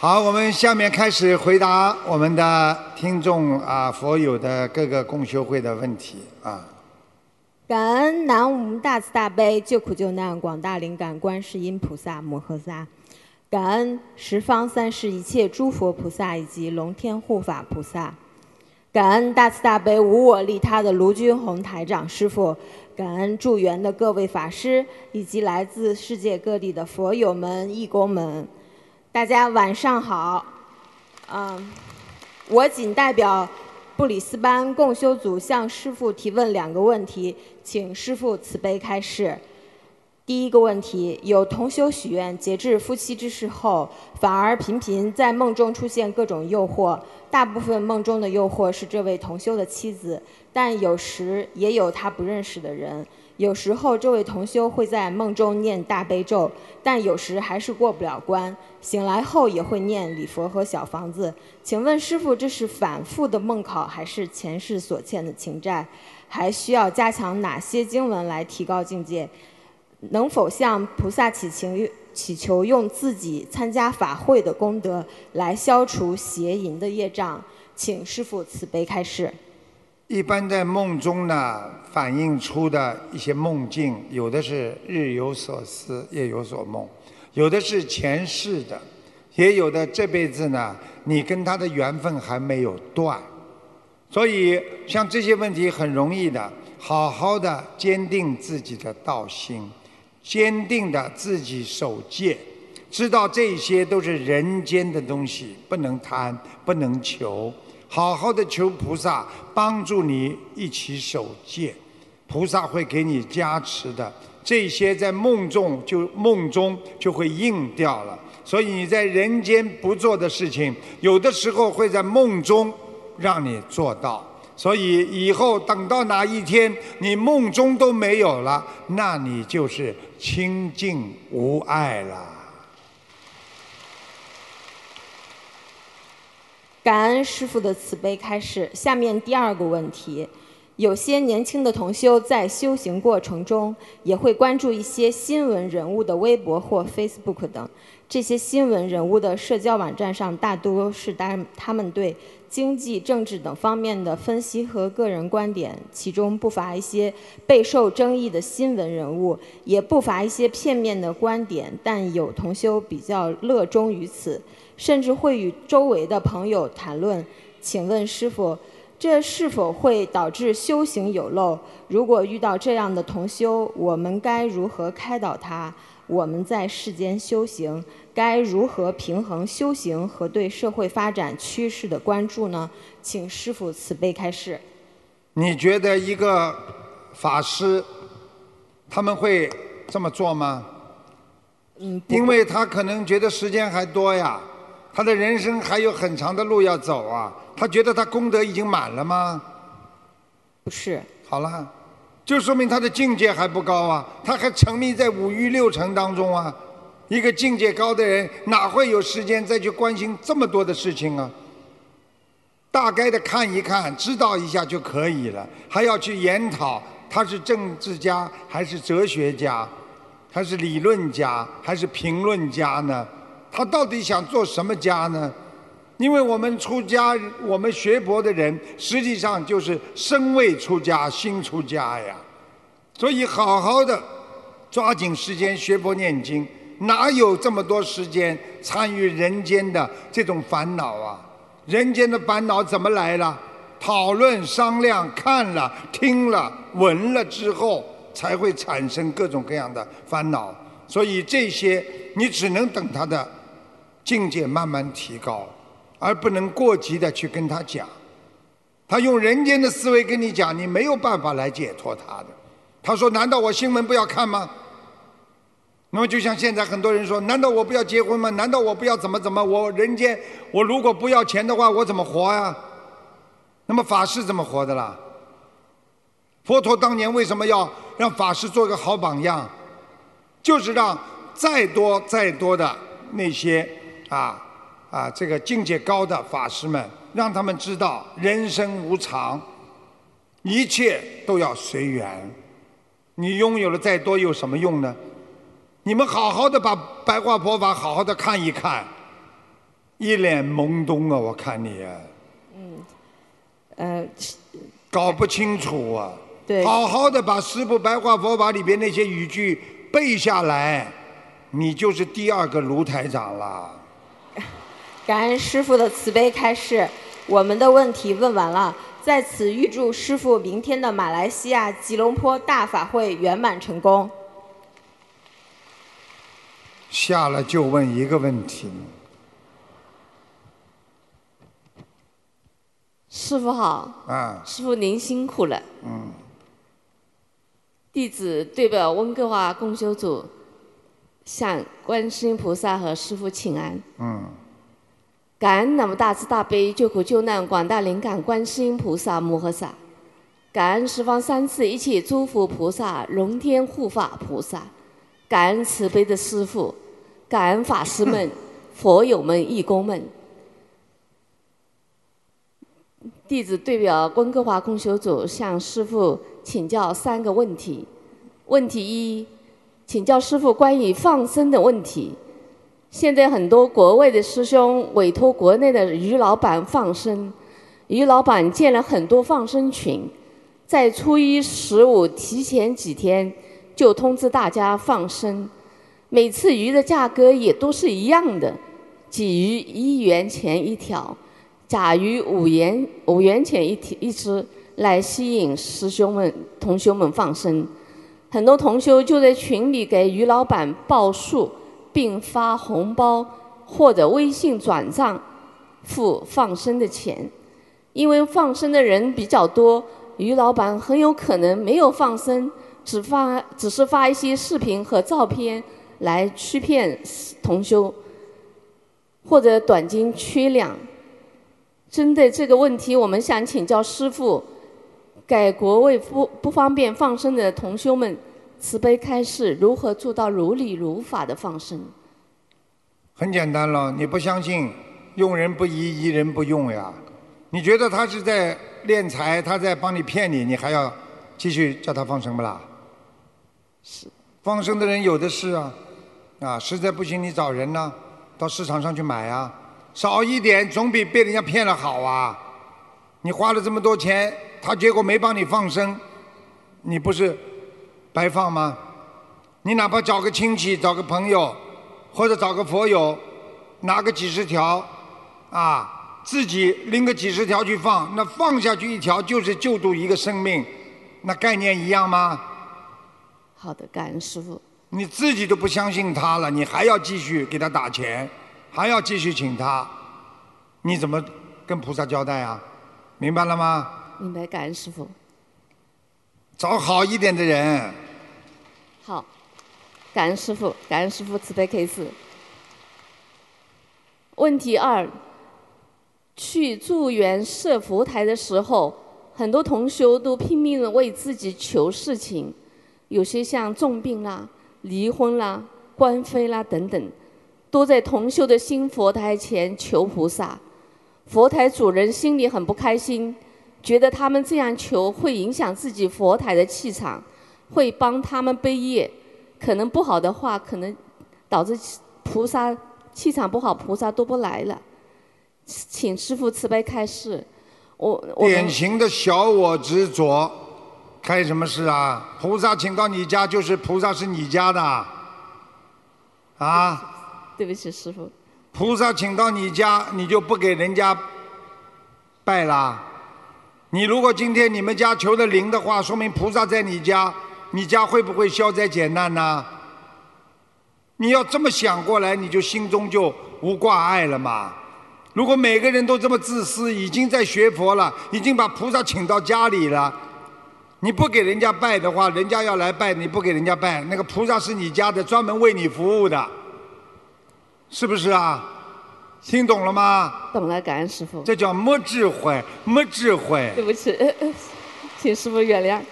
好，我们下面开始回答我们的听众啊佛友的各个共修会的问题啊。感恩南无大慈大悲救苦救难广大灵感观世音菩萨摩诃萨，感恩十方三世一切诸佛菩萨以及龙天护法菩萨，感恩大慈大悲无我利他的卢军宏台长师傅，感恩助缘的各位法师以及来自世界各地的佛友们、义工们。大家晚上好，嗯，我仅代表布里斯班共修组向师傅提问两个问题，请师傅慈悲开示。第一个问题，有同修许愿节制夫妻之事后，反而频频在梦中出现各种诱惑，大部分梦中的诱惑是这位同修的妻子，但有时也有他不认识的人。有时候这位同修会在梦中念大悲咒，但有时还是过不了关。醒来后也会念礼佛和小房子。请问师傅，这是反复的梦考，还是前世所欠的情债？还需要加强哪些经文来提高境界？能否向菩萨祈请祈求用自己参加法会的功德来消除邪淫的业障？请师傅慈悲开示。一般在梦中呢，反映出的一些梦境，有的是日有所思，夜有所梦，有的是前世的，也有的这辈子呢，你跟他的缘分还没有断。所以像这些问题很容易的，好好的坚定自己的道心，坚定的自己守戒，知道这些都是人间的东西，不能贪，不能求。好好的求菩萨帮助你一起守戒，菩萨会给你加持的。这些在梦中就梦中就会应掉了，所以你在人间不做的事情，有的时候会在梦中让你做到。所以以后等到哪一天你梦中都没有了，那你就是清净无碍了。感恩师傅的慈悲开始。下面第二个问题：有些年轻的同修在修行过程中，也会关注一些新闻人物的微博或 Facebook 等。这些新闻人物的社交网站上，大多是他他们对经济、政治等方面的分析和个人观点，其中不乏一些备受争议的新闻人物，也不乏一些片面的观点。但有同修比较乐衷于此。甚至会与周围的朋友谈论。请问师傅，这是否会导致修行有漏？如果遇到这样的同修，我们该如何开导他？我们在世间修行，该如何平衡修行和对社会发展趋势的关注呢？请师父慈悲开示。你觉得一个法师他们会这么做吗？嗯，因为他可能觉得时间还多呀。他的人生还有很长的路要走啊！他觉得他功德已经满了吗？不是。好了，就说明他的境界还不高啊！他还沉迷在五欲六尘当中啊！一个境界高的人，哪会有时间再去关心这么多的事情啊？大概的看一看，知道一下就可以了，还要去研讨他是政治家还是哲学家，他是理论家还是评论家呢？他到底想做什么家呢？因为我们出家，我们学佛的人，实际上就是身未出家，心出家呀。所以好好的抓紧时间学佛念经，哪有这么多时间参与人间的这种烦恼啊？人间的烦恼怎么来了？讨论、商量、看了、听了、闻了之后，才会产生各种各样的烦恼。所以这些，你只能等他的。境界慢慢提高，而不能过急的去跟他讲。他用人间的思维跟你讲，你没有办法来解脱他的。他说：“难道我新闻不要看吗？”那么就像现在很多人说：“难道我不要结婚吗？难道我不要怎么怎么？我人间我如果不要钱的话，我怎么活呀？”那么法师怎么活的啦？佛陀当年为什么要让法师做个好榜样？就是让再多再多的那些。啊啊！这个境界高的法师们，让他们知道人生无常，一切都要随缘。你拥有了再多有什么用呢？你们好好的把白话佛法好好的看一看，一脸懵懂啊！我看你，嗯呃，搞不清楚啊。对好好的把师父白话佛法里边那些语句背下来，你就是第二个卢台长了。感恩师傅的慈悲开示，我们的问题问完了。在此预祝师傅明天的马来西亚吉隆坡大法会圆满成功。下来就问一个问题，师傅好，啊，师傅您辛苦了。嗯，弟子代表温哥华共修组向观世音菩萨和师傅请安。嗯，感恩那么大慈大悲救苦救难广大灵感观世音菩萨摩诃萨，感恩十方三世一切诸佛菩萨、龙天护法菩萨，感恩慈悲的师父，感恩法师们、佛友们、义工们。弟子代表温哥华共修组向师父请教三个问题。问题一，请教师父关于放生的问题。现在很多国外的师兄委托国内的鱼老板放生，鱼老板建了很多放生群，在初一十五提前几天就通知大家放生，每次鱼的价格也都是一样的，鲫鱼一元钱一条，甲鱼五元五元钱一条一只，来吸引师兄们同修们放生。很多同修就在群里给鱼老板报数，并发红包或者微信转账付放生的钱。因为放生的人比较多，鱼老板很有可能没有放生，只发只是发一些视频和照片来欺骗同修，或者短斤缺两。针对这个问题，我们想请教师傅，给国为不不方便放生的同修们慈悲开示，如何做到如理如法的放生？很简单了，你不相信，用人不疑，疑人不用呀。你觉得他是在敛财，他在帮你骗你，你还要继续叫他放生不啦？放生的人有的是啊，啊，实在不行你找人呐、到市场上去买啊，少一点总比被人家骗了好啊。你花了这么多钱，他结果没帮你放生，你不是白放吗？你哪怕找个亲戚，找个朋友，或者找个佛友，拿个几十条，啊，自己拎个几十条去放，那放下去一条就是救度一个生命，那概念一样吗？好的，感恩师傅。你自己都不相信他了，你还要继续给他打钱，还要继续请他，你怎么跟菩萨交代啊？明白了吗？明白，感恩师傅。找好一点的人，好，感恩师傅，感恩师傅慈悲开示。问题二，去助缘设佛台的时候，很多同修都拼命的为自己求事情，有些像重病啦、离婚啦、官非啦等等，都在同修的新佛台前求菩萨。佛台主人心里很不开心，觉得他们这样求会影响自己佛台的气场，会帮他们背业，可能不好的话，可能导致菩萨气场不好，菩萨都不来了。请师傅慈悲开示。我我典型的小我执着，开什么事啊？菩萨请到你家，就是菩萨是你家的，啊？对不起，师傅。菩萨请到你家，你就不给人家拜啦？你如果今天你们家求的灵的话，说明菩萨在你家，你家会不会消灾解难呢？你要这么想过来，你就心中就无挂碍了嘛。如果每个人都这么自私，已经在学佛了，已经把菩萨请到家里了，你不给人家拜的话，人家要来拜，你不给人家拜，那个菩萨是你家的，专门为你服务的，是不是啊？听懂了吗？懂了，感恩师傅。这叫没智慧，没智慧。对不起，请师傅原谅。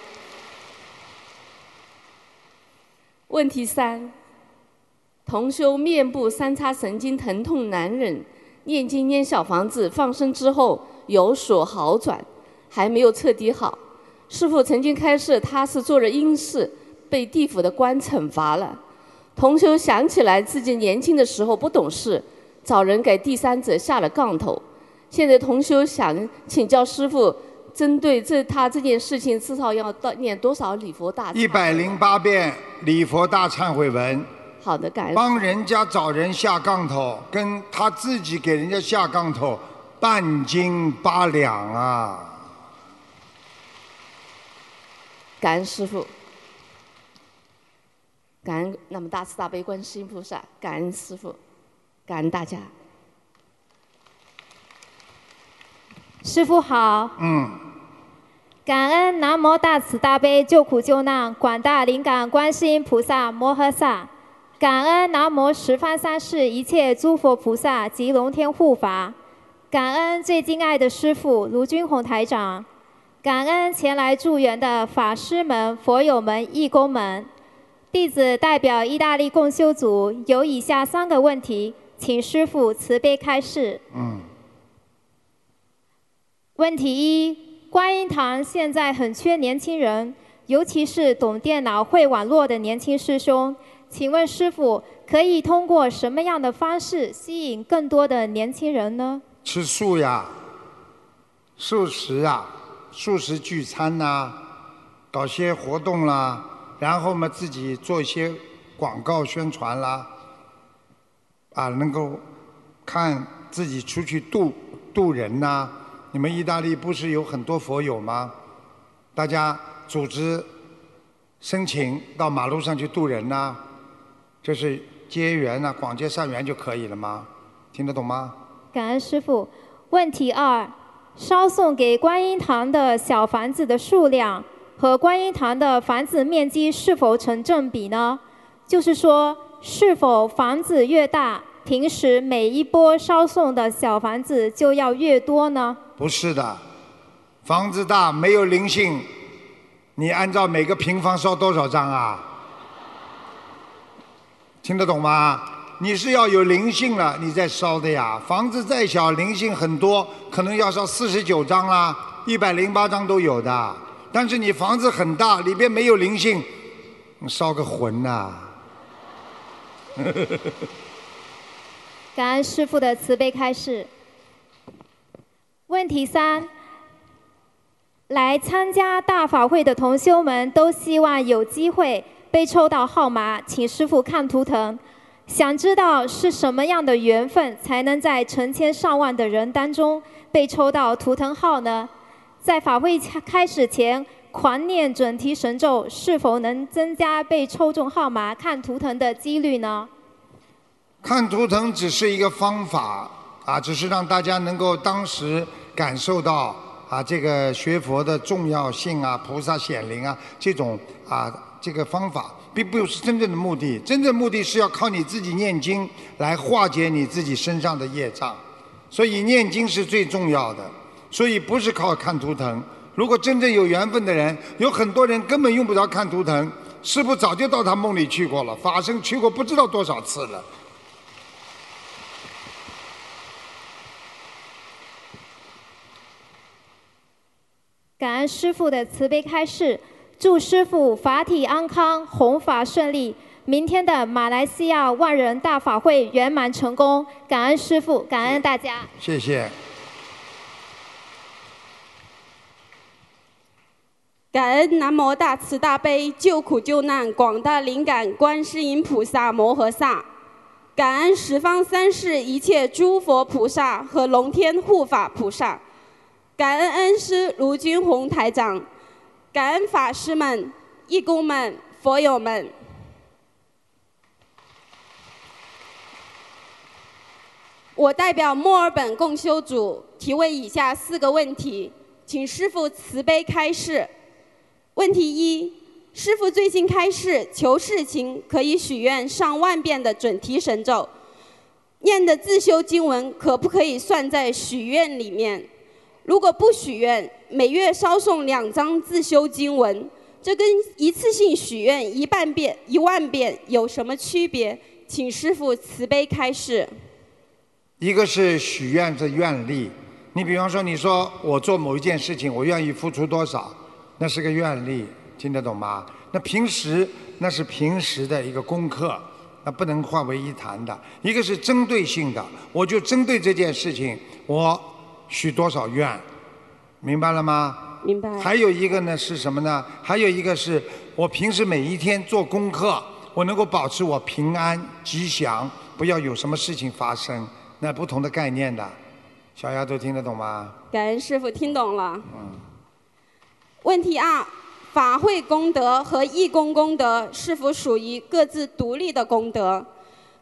问题三：同修面部三叉神经疼痛难忍，念经念小房子放生之后有所好转，还没有彻底好。师傅曾经开示，他是做了阴事，被地府的官惩罚了。同修想起来自己年轻的时候不懂事，找人给第三者下了杠头。现在同修想请教师傅，针对这他这件事情，至少要到念多少礼佛大忏？一百零八遍礼佛大忏悔文，好的，感恩。帮人家找人下杠头，跟他自己给人家下杠头，半斤八两啊！感恩师傅，感恩那么大慈大悲观世音菩萨，感恩师傅，感恩大家。师傅好，嗯，感恩南无大慈大悲救苦救难广大灵感观世音菩萨摩诃萨，感恩南无十方三世一切诸佛菩萨及龙天护法，感恩最敬爱的师傅卢军宏台长，感恩前来助缘的法师们、佛友们、义工们。弟子代表意大利共修组有以下三个问题，请师父慈悲开示。嗯。问题一：观音堂现在很缺年轻人，尤其是懂电脑、会网络的年轻师兄。请问师傅，可以通过什么样的方式吸引更多的年轻人呢？吃素呀，素食啊，素食聚餐呐，搞些活动啦，然后嘛自己做一些广告宣传啦，啊，能够看自己出去度度人呐。你们意大利不是有很多佛友吗？大家组织申请到马路上去渡人呐，这是结缘呐，广结善缘就可以了吗？听得懂吗？感恩师傅。问题二：烧送给观音堂的小房子的数量和观音堂的房子面积是否成正比呢？就是说，是否房子越大，平时每一波烧送的小房子就要越多呢？不是的，房子大没有灵性，你按照每个平方烧多少张啊？听得懂吗？你是要有灵性了，你再烧的呀。房子再小，灵性很多，可能要烧四十九张啦，一百零八张都有的。但是你房子很大，里边没有灵性，烧个魂呐！感恩师父的慈悲开示。问题三：来参加大法会的同修们都希望有机会被抽到号码，请师傅看图腾。想知道是什么样的缘分，才能在成千上万的人当中被抽到图腾号呢？在法会开始前狂念准提神咒，是否能增加被抽中号码看图腾的几率呢？看图腾只是一个方法。啊，只是让大家能够当时感受到啊，这个学佛的重要性啊，菩萨显灵啊，这种啊，这个方法并不是真正的目的。真正目的是要靠你自己念经来化解你自己身上的业障，所以念经是最重要的。所以不是靠看图腾。如果真正有缘分的人，有很多人根本用不着看图腾，师傅早就到他梦里去过了，法身去过不知道多少次了。感恩师傅的慈悲开示，祝师傅法体安康，弘法顺利。明天的马来西亚万人大法会圆满成功。感恩师傅，感恩大家。谢谢。感恩南无大慈大悲救苦救难广大灵感观世音菩萨摩诃萨，感恩十方三世一切诸佛菩萨和龙天护法菩萨。感恩恩师卢军宏台长，感恩法师们、义工们、佛友们。我代表墨尔本共修组提问以下四个问题，请师父慈悲开示。问题一：师父最近开示，求事情可以许愿上万遍的准提神咒，念的自修经文可不可以算在许愿里面？如果不许愿，每月烧送两张自修经文，这跟一次性许愿一半遍、一万遍有什么区别？请师父慈悲开示。一个是许愿的愿力，你比方说，你说我做某一件事情，我愿意付出多少，那是个愿力，听得懂吗？那平时那是平时的一个功课那不能化为一谈的。一个是针对性的，我就针对这件事情，我许多少愿，明白了吗？明白。还有一个呢是什么呢？还有一个是我平时每一天做功课，我能够保持我平安吉祥，不要有什么事情发生。那不同的概念的，小丫头听得懂吗？感恩师傅听懂了。嗯问题二：法会功德和义工功德是否属于各自独立的功德？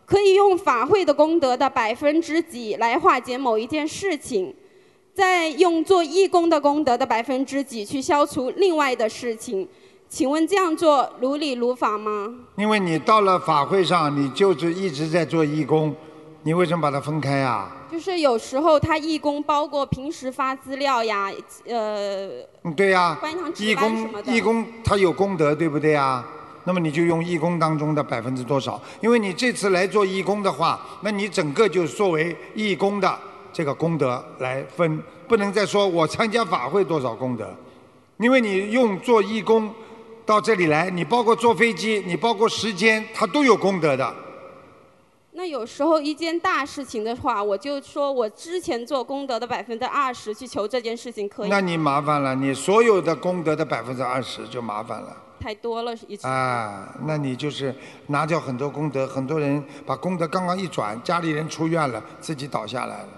可以用法会的功德的百分之几来化解某一件事情，再用做义工的功德的百分之几去消除另外的事情。请问这样做如理如法吗？因为你到了法会上，你就是一直在做义工，你为什么把它分开啊？就是有时候他义工包括平时发资料呀，呃，嗯，对呀、义工义工他有功德，对不对呀？那么你就用义工当中的百分之多少？因为你这次来做义工的话，那你整个就作为义工的这个功德来分，不能再说我参加法会多少功德，因为你用做义工到这里来，你包括坐飞机，你包括时间，它都有功德的。那有时候一件大事情的话，我就说我之前做功德的百分之二十去求这件事情可以？那你麻烦了，你所有的功德的百分之二十就麻烦了。太多了，一直。啊，那你就是拿掉很多功德，很多人把功德刚刚一转，家里人出院了，自己倒下来了，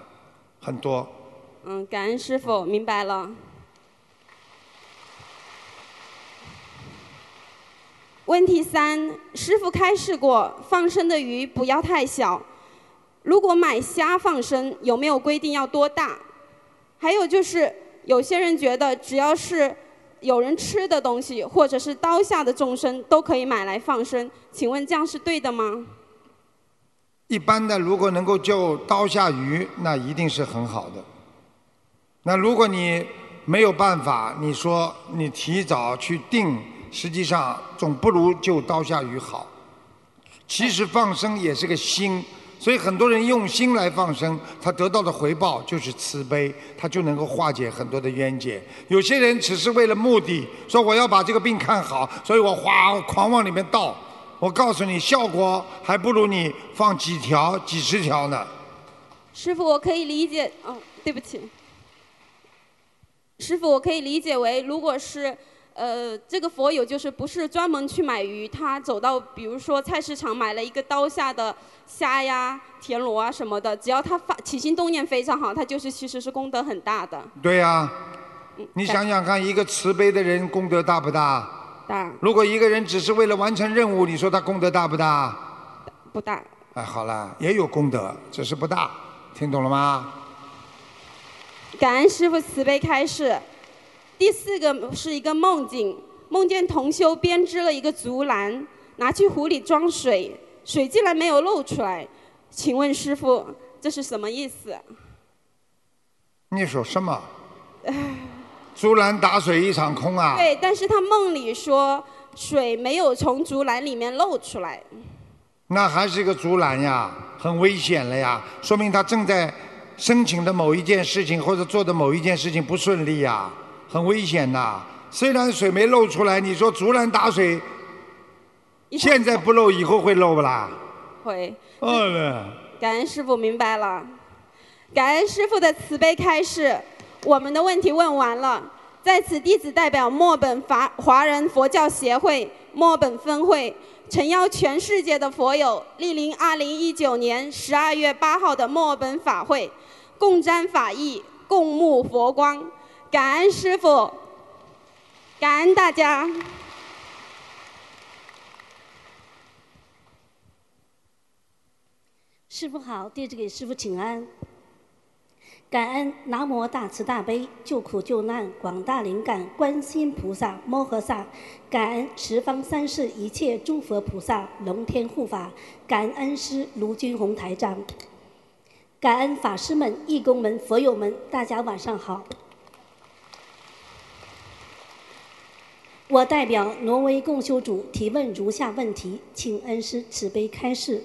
很多。嗯，感恩师傅，明白了。问题三，师傅开示过，放生的鱼不要太小。如果买虾放生，有没有规定要多大？还有就是，有些人觉得只要是有人吃的东西，或者是刀下的众生，都可以买来放生。请问这样是对的吗？一般的，如果能够救刀下鱼，那一定是很好的。那如果你没有办法，你说你提早去定，实际上总不如救刀下鱼好。其实放生也是个心，所以很多人用心来放生，他得到的回报就是慈悲，他就能够化解很多的冤结。有些人只是为了目的，说我要把这个病看好，所以我哗狂往里面倒。我告诉你，效果还不如你放几条、几十条呢。师傅，我可以理解，哦，对不起。师傅，我可以理解为，如果是，呃，这个佛友就是不是专门去买鱼，他走到比如说菜市场买了一个刀下的虾呀、田螺啊什么的，只要他发起心动念非常好，他就是其实是功德很大的。对呀、你想想看，一个慈悲的人功德大不大？大如果一个人只是为了完成任务，你说他功德大不大？不大？哎，好了，也有功德，只是不大，听懂了吗？感恩师傅慈悲开示。第四个是一个梦境，梦见同修编织了一个竹篮，拿去湖里装水，水竟然没有漏出来。请问师傅，这是什么意思？你说什么？竹篮打水一场空啊！对，但是他梦里说水没有从竹篮里面漏出来。那还是一个竹篮呀，很危险了呀，说明他正在申请的某一件事情或者做的某一件事情不顺利呀，很危险呐。虽然水没漏出来，你说竹篮打水，现在不漏，以后会漏不啦？会。哦了，感恩师傅明白了，感恩师傅的慈悲开示，我们的问题问完了。在此，弟子代表墨本华华人佛教协会墨本分会，诚邀全世界的佛友莅临2019年12月8号的墨本法会，共沾法益，共沐佛光。感恩师傅，感恩大家。师傅好，弟子给师傅请安。感恩南无大慈大悲救苦救难广大灵感观世菩萨摩诃萨，感恩十方三世一切诸佛菩萨龙天护法，感恩师卢军宏台长，感恩法师们、义工们、佛友们，大家晚上好。我代表挪威共修组提问如下问题，请恩师慈悲开示。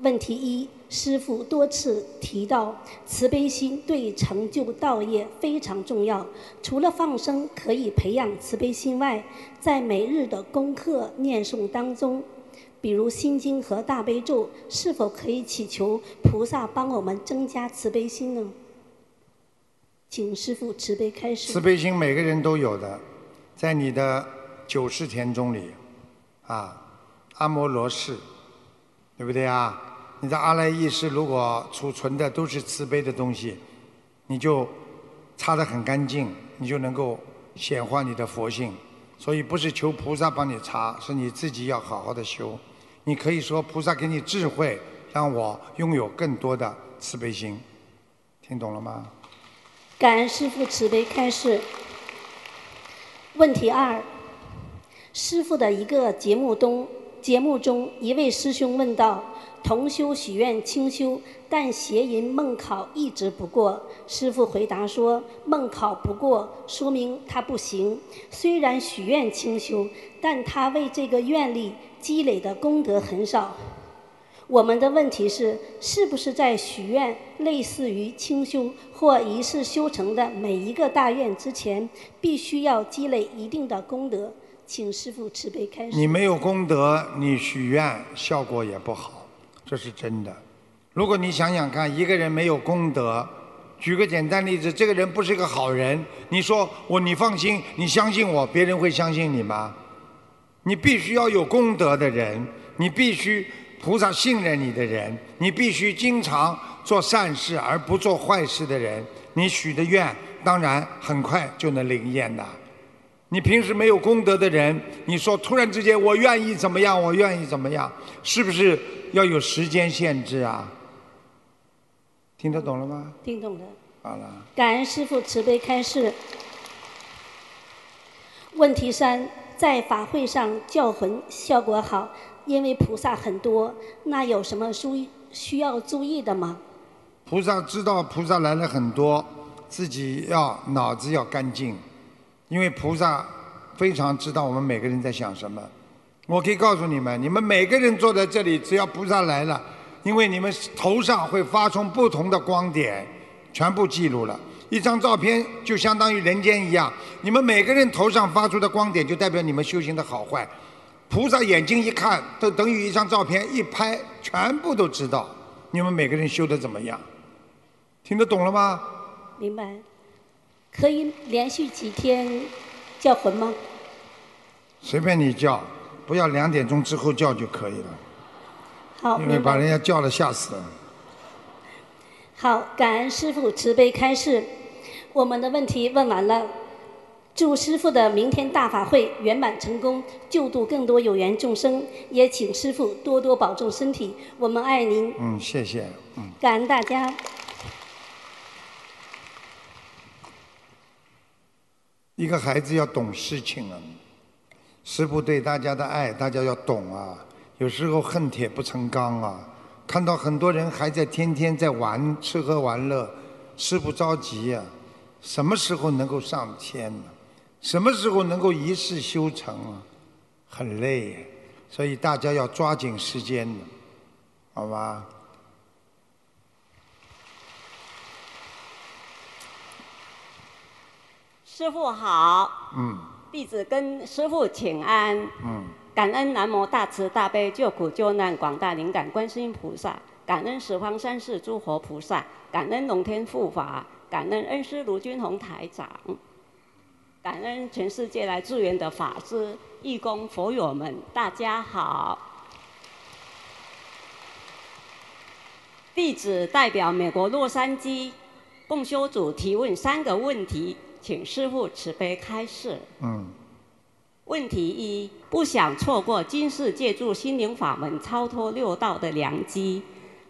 问题一：师父多次提到慈悲心对成就道业非常重要。除了放生可以培养慈悲心外，在每日的功课念诵当中，比如心经和大悲咒，是否可以祈求菩萨帮我们增加慈悲心呢？请师父慈悲开示。慈悲心每个人都有的，在你的九世田中里，啊，阿摩罗氏，对不对啊？你的阿赖意识如果储存的都是慈悲的东西，你就擦得很干净，你就能够显化你的佛性。所以不是求菩萨帮你擦，是你自己要好好的修。你可以说菩萨给你智慧，让我拥有更多的慈悲心。听懂了吗？感恩师父慈悲开示。问题二：师父的一个节目中，节目中一位师兄问道。同修许愿清修，但邪淫梦考一直不过。师父回答说：“梦考不过，说明他不行。虽然许愿清修，但他为这个愿力积累的功德很少。”我们的问题是：是不是在许愿类似于清修或一世修成的每一个大愿之前，必须要积累一定的功德？请师父慈悲开示。你没有功德，你许愿效果也不好。这是真的。如果你想想看，一个人没有功德，举个简单例子，这个人不是个好人，你说我，你放心，你相信我，别人会相信你吗？你必须要有功德的人，你必须菩萨信任你的人，你必须经常做善事而不做坏事的人，你许的愿当然很快就能灵验的。你平时没有功德的人，你说突然之间我愿意怎么样，我愿意怎么样，是不是？要有时间限制啊！听得懂了吗？听懂了。好了。感恩师父慈悲开示。问题三：在法会上叫魂效果好，因为菩萨很多，那有什么需需要注意的吗？菩萨知道菩萨来了很多，自己要脑子要干净，因为菩萨非常知道我们每个人在想什么。我可以告诉你们，你们每个人坐在这里，只要菩萨来了，因为你们头上会发出不同的光点，全部记录了。一张照片就相当于人间一样，你们每个人头上发出的光点，就代表你们修行的好坏。菩萨眼睛一看，都等于一张照片一拍，全部都知道你们每个人修的怎么样。听得懂了吗？明白。可以连续几天叫魂吗？随便你叫。不要两点钟之后叫就可以了，好，因为把人家叫了吓死了。好，感恩师傅慈悲开示，我们的问题问完了，祝师傅的明天大法会圆满成功，救度更多有缘众生，也请师傅多多保重身体，我们爱您。嗯，谢谢，嗯。感恩大家。一个孩子要懂事情啊。师父对大家的爱，大家要懂啊！有时候恨铁不成钢啊！看到很多人还在天天在玩吃喝玩乐，师父着急呀！什么时候能够上天呢？什么时候能够一世修成啊？很累，所以大家要抓紧时间好吧？师傅好。嗯。弟子跟师傅请安。嗯。感恩南无大慈大悲救苦救难广大灵感观世音菩萨，感恩十方三世诸佛菩萨，感恩龙天护法，感恩恩师卢军宏台长，感恩全世界来助缘的法师、义工、佛友们，大家好。弟子代表美国洛杉矶共修组提问三个问题。请师父慈悲开示。嗯。问题一：不想错过今世借助心灵法门超脱六道的良机，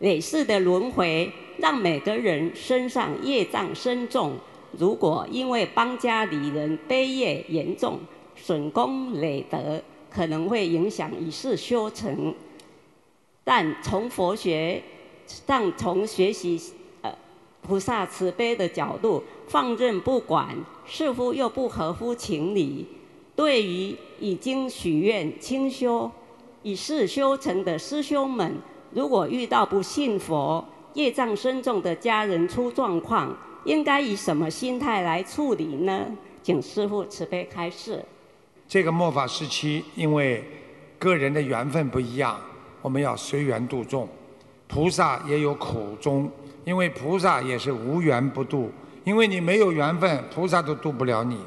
累世的轮回让每个人身上业障深重。如果因为帮家里人悲业严重，损功累德，可能会影响一世修成。但从佛学上，从学习呃菩萨慈悲的角度。放任不管，似乎又不合乎情理。对于已经许愿清修、以是修成的师兄们，如果遇到不信佛、业障深重的家人出状况，应该以什么心态来处理呢？请师父慈悲开示。这个末法时期，因为个人的缘分不一样，我们要随缘度众。菩萨也有苦衷，因为菩萨也是无缘不渡，因为你没有缘分，菩萨都渡不了你。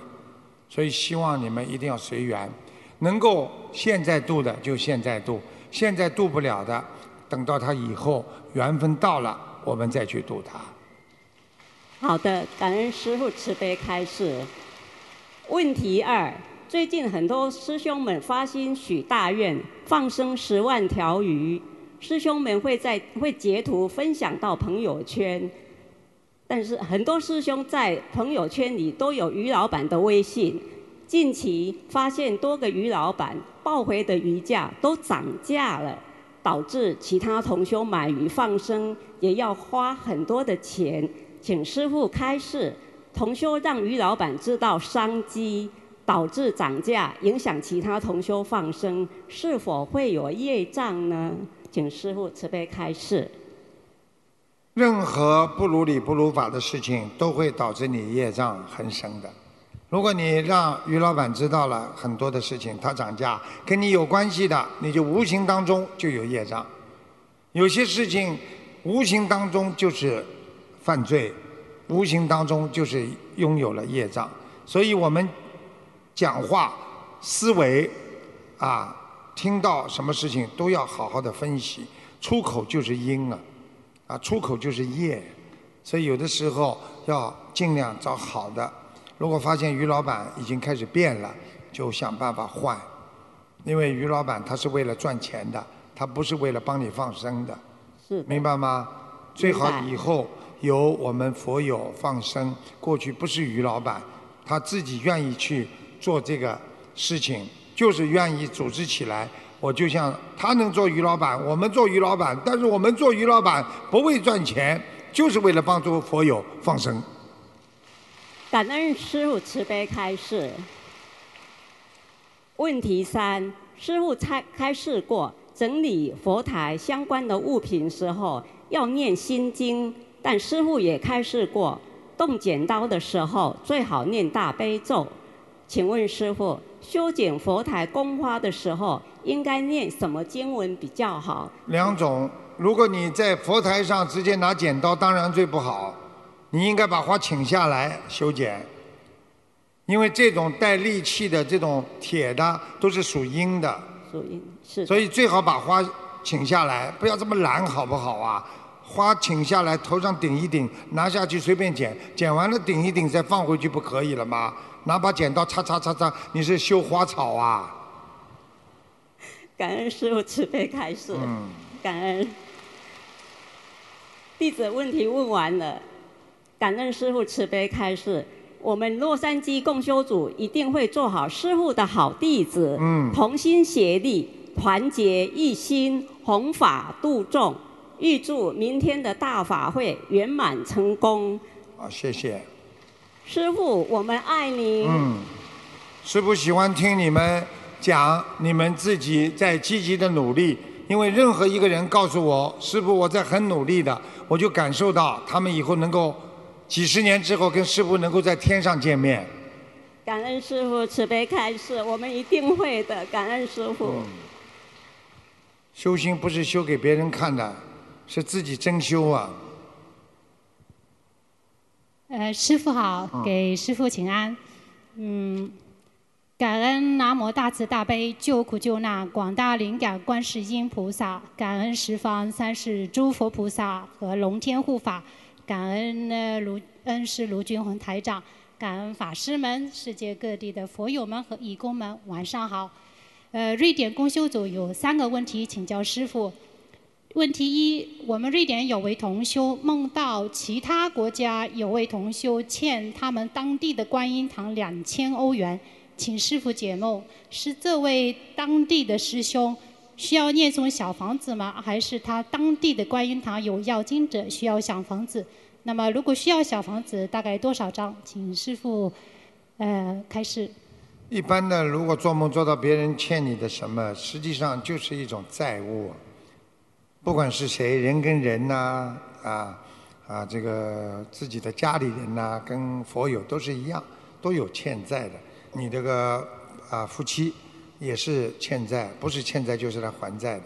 所以希望你们一定要随缘，能够现在渡的就现在渡，现在渡不了的，等到他以后缘分到了，我们再去渡他。好的，感恩师父慈悲开示。问题二：最近很多师兄们发心许大愿，放生十万条鱼，师兄们会在会截图分享到朋友圈，但是很多师兄在朋友圈里都有鱼老板的微信。近期发现多个鱼老板报回的鱼价都涨价了，导致其他同修买鱼放生也要花很多的钱。请师傅开示，同修让鱼老板知道商机，导致涨价，影响其他同修放生，是否会有业障呢？请师父慈悲开示。任何不如理不如法的事情，都会导致你业障很深的。如果你让于老板知道了很多的事情，他涨价跟你有关系的，你就无形当中就有业障。有些事情无形当中就是犯罪，无形当中就是拥有了业障。所以我们讲话、思维啊，听到什么事情都要好好的分析。出口就是因啊，啊，出口就是业，所以有的时候要尽量找好的。如果发现于老板已经开始变了，就想办法换，因为于老板他是为了赚钱的，他不是为了帮你放生的，是明白吗？最好以后由我们佛友放生。过去不是于老板，他自己愿意去做这个事情，就是愿意组织起来。我就像他能做于老板，我们做于老板，但是我们做于老板不为赚钱，就是为了帮助佛友放生。感恩师父慈悲开示。问题三：师父开开示过，整理佛台相关的物品时候要念心经，但师父也开示过，动剪刀的时候最好念大悲咒。请问师父，修剪佛台供花的时候应该念什么经文比较好？两种，如果你在佛台上直接拿剪刀，当然最不好。你应该把花请下来修剪，因为这种带利器的这种铁的都是属阴的，属阴是。所以最好把花请下来，不要这么懒，好不好啊？花请下来，头上顶一顶，拿下去随便剪，剪完了顶一顶再放回去不可以了吗？拿把剪刀擦擦擦擦，你是修花草啊？感恩师傅慈悲开示，嗯，感恩。弟子问题问完了。感恩师傅慈悲开示，我们洛杉矶共修组一定会做好师傅的好弟子，嗯，同心协力，团结一心，弘法度众，预祝明天的大法会圆满成功。好，谢谢。师傅，我们爱你。嗯，师傅喜欢听你们讲你们自己在积极的努力，因为任何一个人告诉我，师傅我在很努力的，我就感受到他们以后能够。几十年之后，跟师傅能够在天上见面。感恩师傅慈悲开示，我们一定会的。感恩师傅。修心不是修给别人看的，是自己真修啊。呃，师傅好，给师傅请安。嗯，感恩南无大慈大悲救苦救难广大灵感观世音菩萨，感恩十方三世诸佛菩萨和龙天护法。感恩呢卢恩师卢军宏台长，感恩法师们，世界各地的佛友们和义工们，晚上好。呃，瑞典公修组有三个问题请教师傅。问题一，我们瑞典有位同修梦到其他国家有位同修欠他们当地的观音堂两千欧元，请师傅解梦，是这位当地的师兄。需要念诵小房子吗？还是他当地的观音堂有要经者需要小房子？那么如果需要小房子，大概多少张？请师傅，呃，开始。一般的，如果做梦做到别人欠你的什么，实际上就是一种债务。不管是谁，人跟人呐，啊啊，这个自己的家里人呐，跟佛友都是一样，都有欠债的。你这个啊夫妻。也是欠债，不是欠债就是来还债的。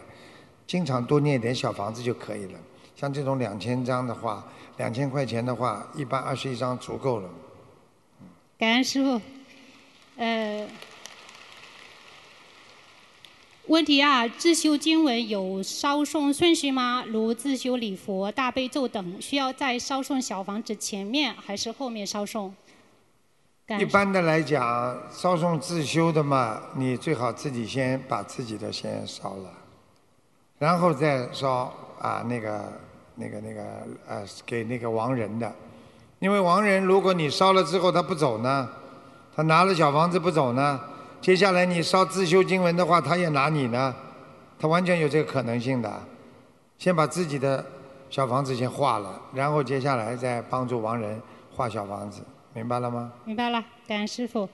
经常多念点小房子就可以了。像这种两千张的话，两千块钱的话，一般二十一张足够了。感恩师傅。呃，问题二：自修经文有烧诵顺序吗？如自修礼佛、大悲咒等，需要在烧诵小房子前面还是后面烧诵？感恩一般的来讲，烧送自修的嘛，你最好自己先把自己的先烧了，然后再烧啊那个那个那个呃给那个亡人的，因为亡人如果你烧了之后他不走呢，他拿了小房子不走呢，接下来你烧自修经文的话，他也拿你呢，他完全有这个可能性的。先把自己的小房子先画了，然后接下来再帮助亡人画小房子，明白了吗？明白了，感恩师傅。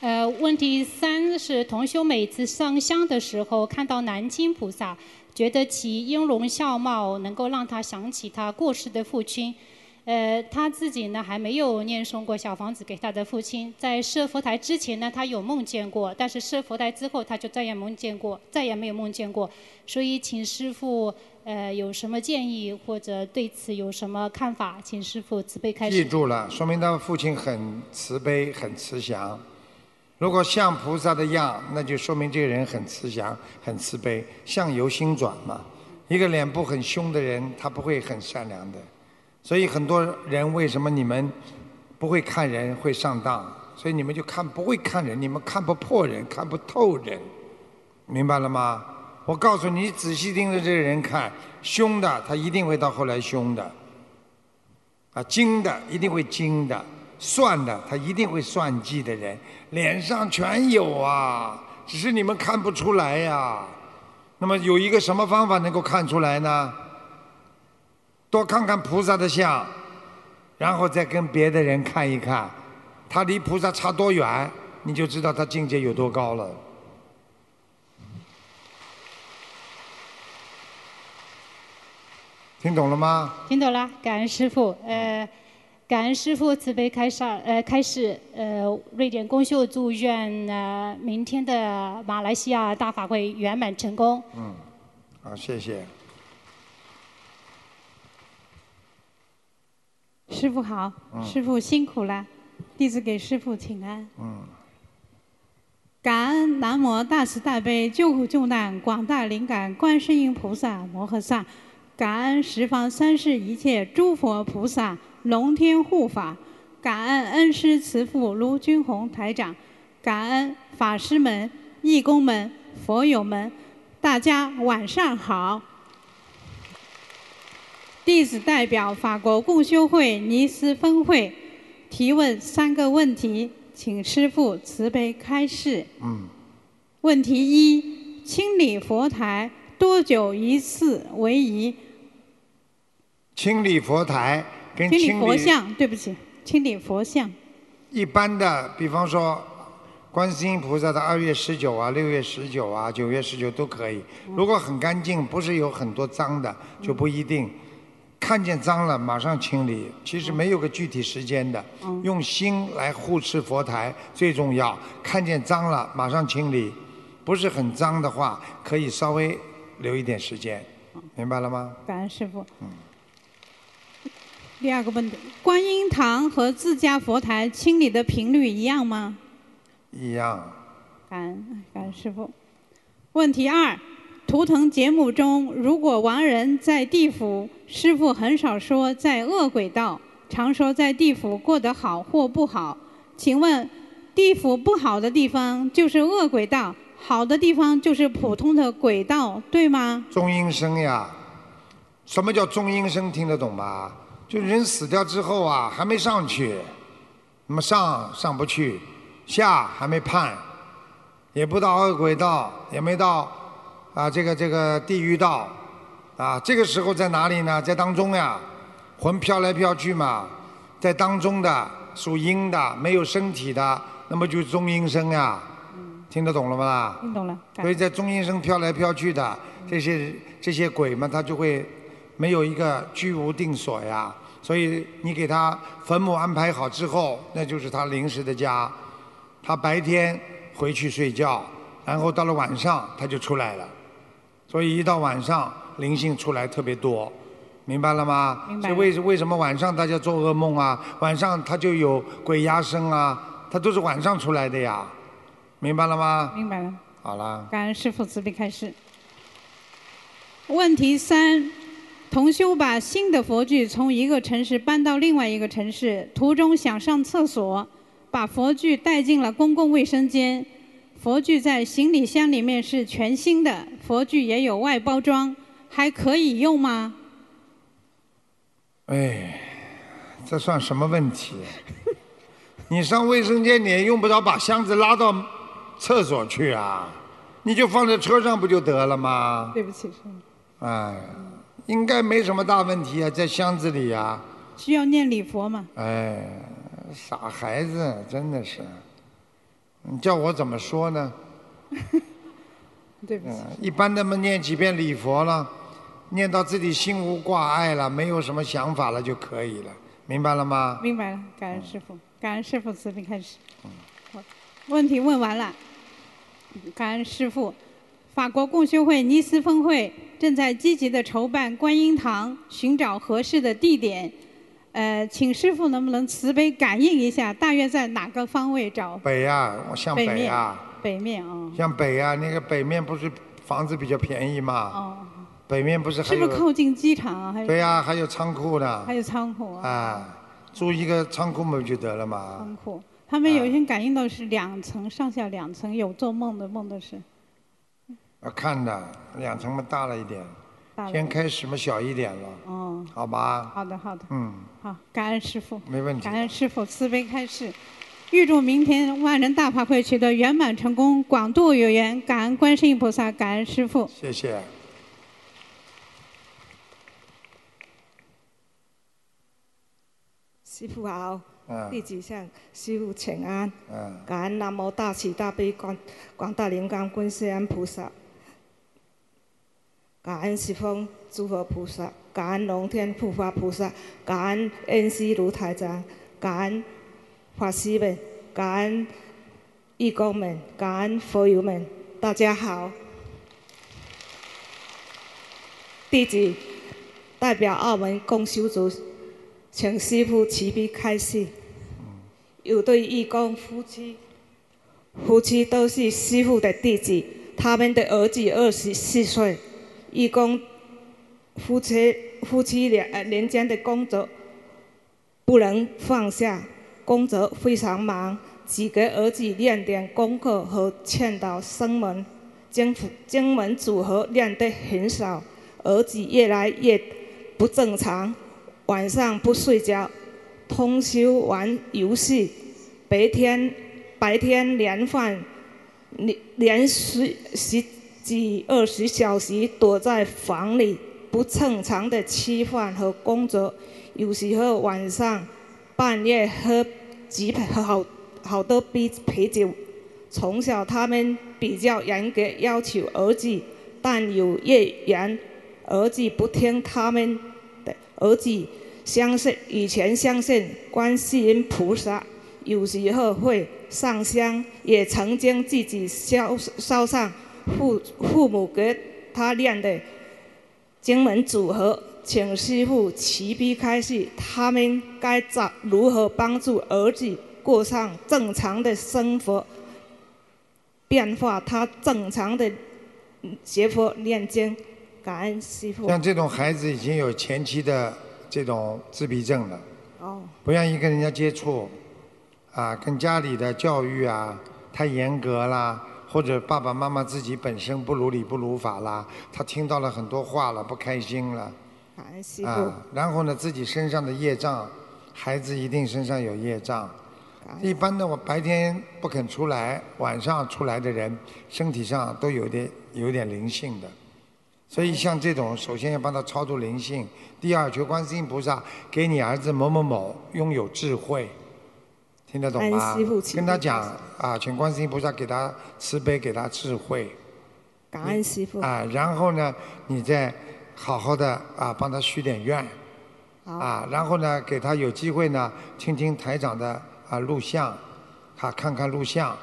呃，问题三是同修每次上香的时候看到南京菩萨，觉得其音容笑貌能够让他想起他过世的父亲。呃，他自己呢还没有念诵过小房子给他的父亲。在设佛台之前呢，他有梦见过，但是设佛台之后他就再也梦见过，再也没有梦见过。所以，请师傅呃有什么建议或者对此有什么看法？请师傅慈悲开始。记住了，说明他父亲很慈悲、很慈祥。如果像菩萨的样，那就说明这个人很慈祥、很慈悲，相由心转嘛。一个脸部很凶的人，他不会很善良的。所以很多人为什么你们不会看人会上当？所以你们就看不会看人，你们看不破人，看不透人，明白了吗？我告诉你，仔细盯着这个人看，凶的他一定会到后来凶的，啊，精的一定会精的，算的他一定会算计的人，脸上全有啊，只是你们看不出来呀。那么有一个什么方法能够看出来呢？多看看菩萨的像，然后再跟别的人看一看，他离菩萨差多远，你就知道他境界有多高了。听懂了吗？听懂了，感恩师傅。呃，感恩师傅慈悲开示，呃，开示。呃，瑞典公秀祝愿呃明天的马来西亚大法会圆满成功。嗯，好，谢谢。师傅好，师傅辛苦了，弟子给师傅请安。嗯。感恩南无大慈大悲救苦救难广大灵感观世音菩萨摩诃萨，感恩十方三世一切诸佛菩萨龙天护法，感恩恩师慈父卢军宏台长，感恩法师们、义工们、佛友们，大家晚上好。弟子代表法国共修会尼斯分会提问三个问题，请师父慈悲开示。嗯。问题一：清理佛台多久一次为宜？清理佛台跟清清理佛像，对不起，清理佛像。一般的，比方说，观世音菩萨的二月十九啊、六月十九啊、九月十九都可以。如果很干净，不是有很多脏的，就不一定。看见脏了，马上清理。其实没有个具体时间的，用心来护持佛台最重要。看见脏了，马上清理。不是很脏的话，可以稍微留一点时间，明白了吗？感恩师傅。第二个问题：观音堂和自家佛台清理的频率一样吗？一样。感恩感恩师傅。问题二：图腾节目中，如果亡人在地府，师傅很少说在恶鬼道，常说在地府过得好或不好。请问，地府不好的地方就是恶鬼道，好的地方就是普通的鬼道，对吗？中阴身呀，什么叫中阴身？听得懂吧？就人死掉之后啊，还没上去，那么上上不去，下还没判，也不到恶鬼道，也没到啊这个这个地狱道，啊这个时候在哪里呢？在当中呀，魂飘来飘去嘛，在当中的属阴的，没有身体的，那么就是中阴身呀，听得懂了吗啦？听懂了。所以在中阴身飘来飘去的这些这些鬼嘛，他就会没有一个居无定所呀。所以你给他坟墓安排好之后，那就是他临时的家。他白天回去睡觉，然后到了晚上他就出来了，所以一到晚上灵性出来特别多，明白了吗？明白所以为为什么晚上大家做噩梦啊？晚上他就有鬼压身啊，他都是晚上出来的呀，明白了吗？明白了。好了。感恩师父慈悲开示。问题三：同修把新的佛具从一个城市搬到另外一个城市，途中想上厕所，把佛具带进了公共卫生间。佛具在行李箱里面是全新的，佛具也有外包装，还可以用吗？哎，这算什么问题？你上卫生间你也用不着把箱子拉到厕所去啊，你就放在车上不就得了吗？对不起，师父。哎，应该没什么大问题啊，在箱子里啊。需要念礼佛吗？哎，傻孩子，真的是。你叫我怎么说呢？对不起。嗯，一般的嘛念几遍礼佛了，念到自己心无挂碍了，没有什么想法了就可以了，明白了吗？明白了，感恩师傅，感恩师傅慈悲开始。好，问题问完了，感恩师傅。法国共修会尼斯峰会正在积极的筹办观音堂，寻找合适的地点。呃，请师傅能不能慈悲感应一下，大约在哪个方位找？北呀、我向北呀北啊，北面啊。向北啊，那个北面不是房子比较便宜吗？哦。北面不是还是？不是靠近机场啊？还有对呀、还有仓库呢。还有仓库啊。啊，租一个仓库不就得了嘛？仓库，他们有些人感应到是两层，上下两层，有做梦的，梦的是啊看的，两层嘛大了一点，大了先开始嘛小一点了，嗯，好吧？好的好的，嗯，好，感恩师傅，没问题感恩师傅慈悲开示，预祝明天万人大法会取得圆满成功，广度有缘，感恩观世音菩萨，感恩师傅。谢谢。师傅好，嗯弟子向师傅请安。嗯感恩南无大慈大悲观广大灵感观世音菩萨，感恩十方诸佛菩萨，感恩龙天护法菩萨，感恩恩师卢台长，感恩法师们，感恩义工们，感恩佛友们，大家好。弟子代表澳门共修组，请师傅慈悲开示。有对义工夫妻，夫妻都是师傅的弟子，他们的儿子二十四岁，义工夫妻夫妻两呃年间的工作不能放下，工作非常忙，只给儿子练点功课和劝导生门，经经文组合练得很少，儿子越来越不正常，晚上不睡觉，通宵玩游戏，白天白天连饭连连续十几二十小时躲在房里，不正常的吃饭和工作，有时候晚上半夜喝几杯好好多杯啤酒。从小他们比较严格要求儿子，但有业缘，儿子不听他们的，儿子相信以前相信观世音菩萨，有时候会上香，也曾经自己烧烧上父父母给他练的经文组合，请师傅慈悲开示，他们该怎如何帮助儿子过上正常的生活，变化他正常的学佛念经，感恩师傅。像这种孩子已经有前期的这种自闭症了，哦，不愿意跟人家接触，啊，跟家里的教育啊太严格啦，或者爸爸妈妈自己本身不如理不如法啦，他听到了很多话了，不开心了。啊，然后呢，自己身上的业障，孩子一定身上有业障。一般的，我白天不肯出来，晚上出来的人，身体上都有点有点灵性的。所以像这种，首先要帮他超度灵性，第二求观世音菩萨给你儿子某某某拥有智慧，听得懂吗？跟他讲啊，请观世音菩萨给他慈悲，给他智慧。感恩师傅。啊，然后呢，你再好好的啊，帮他许点愿，啊，然后呢，给他有机会呢，听听台长的啊录像，啊，看看录像，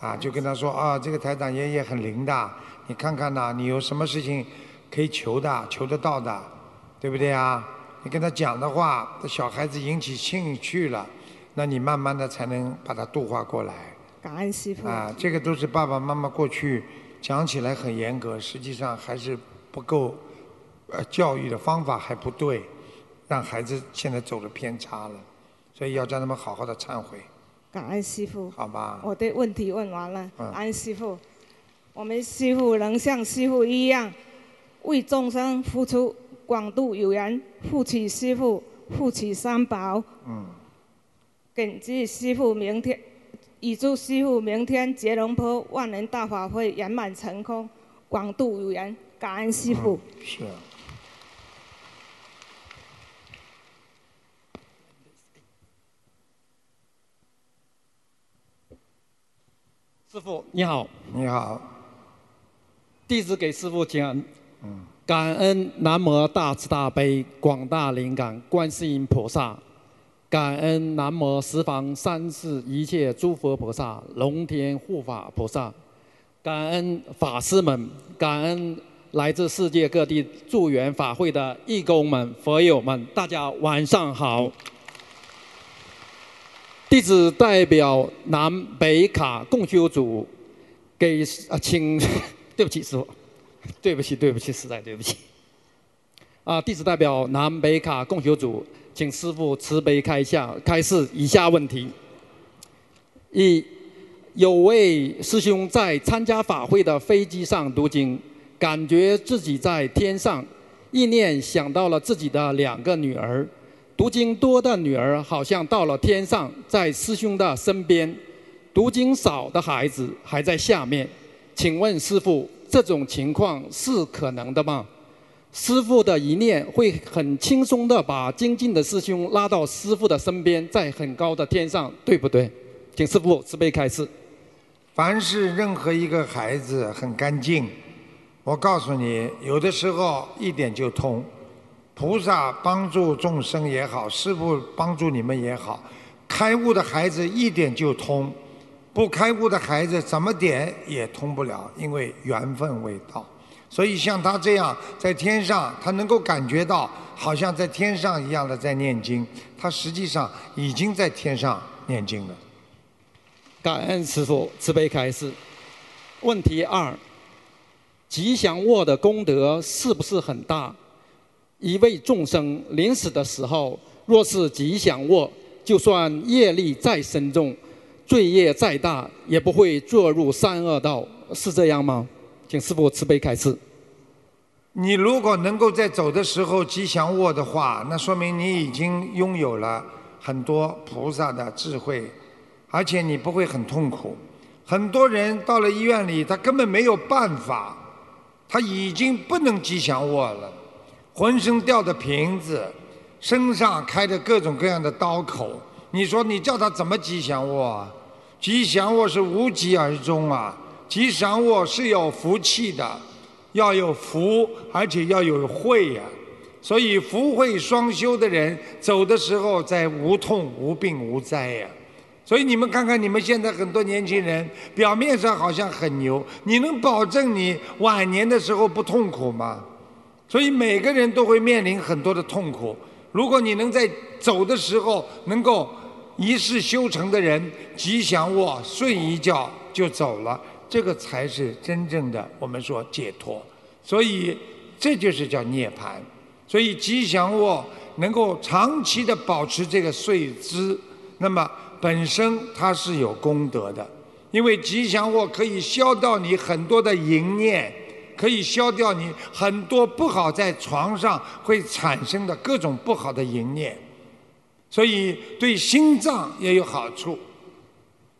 啊，就跟他说啊，这个台长爷爷很灵的，你看看呐，你有什么事情可以求的，求得到的，对不对啊？你跟他讲的话，这小孩子引起兴趣了，那你慢慢的才能把它度化过来。感恩师傅。啊，这个都是爸爸妈妈过去讲起来很严格，实际上还是不够，呃，教育的方法还不对，让孩子现在走了偏差了，所以要叫他们好好的忏悔，感恩师傅。好吧？我的问题问完了，嗯感恩师傅。我们师傅能像师傅一样，为众生付出，广度有缘，护持师傅，护持三宝。嗯。谨祝师傅明天，预祝师傅明天杰隆坡万人大法会圆满成功，广度有缘，感恩师傅。是。师傅你好，你好，弟子给师傅请安。嗯。感恩南无大慈大悲广大灵感观世音菩萨，感恩南无十方三世一切诸佛菩萨、龙天护法菩萨，感恩法师们，感恩来自世界各地助缘法会的义工们、佛友们，大家晚上好。弟子代表南北卡共修组给啊，请 对不起师傅，对不起对不起，实在对不起。啊，弟子代表南北卡共修组，请师傅慈悲开下开示以下问题：一，有位师兄在参加法会的飞机上读经，感觉自己在天上，意念想到了自己的两个女儿。读经多的女儿好像到了天上，在师兄的身边；读经少的孩子还在下面。请问师傅，这种情况是可能的吗？师傅的一念会很轻松的把精进的师兄拉到师傅的身边，在很高的天上，对不对？请师傅慈悲开示。凡是任何一个孩子很干净，我告诉你，有的时候一点就通。菩萨帮助众生也好，师傅帮助你们也好，开悟的孩子一点就通，不开悟的孩子怎么点也通不了，因为缘分未到。所以像他这样在天上，他能够感觉到好像在天上一样的在念经，他实际上已经在天上念经了。感恩师傅慈悲开示。问题二：吉祥卧的功德是不是很大？一位众生临死的时候，若是吉祥卧，就算业力再深重，罪业再大，也不会堕入三恶道，是这样吗？请师父慈悲开示。你如果能够在走的时候吉祥卧的话，那说明你已经拥有了很多菩萨的智慧，而且你不会很痛苦。很多人到了医院里，他根本没有办法，他已经不能吉祥卧了，浑身吊的瓶子，身上开着各种各样的刀口。你说你叫他怎么吉祥卧？吉祥卧是无疾而终啊！吉祥卧是有福气的。要有福，而且要有慧呀、所以福慧双修的人走的时候在无痛无病无灾呀、所以你们看看你们现在很多年轻人，表面上好像很牛，你能保证你晚年的时候不痛苦吗？所以每个人都会面临很多的痛苦。如果你能在走的时候能够一世修成的人，吉祥卧睡一觉就走了。这个才是真正的我们说解脱，所以这就是叫涅槃。所以吉祥卧能够长期的保持这个睡姿，那么本身它是有功德的，因为吉祥卧可以消掉你很多的淫念，可以消掉你很多不好在床上会产生的各种不好的淫念，所以对心脏也有好处。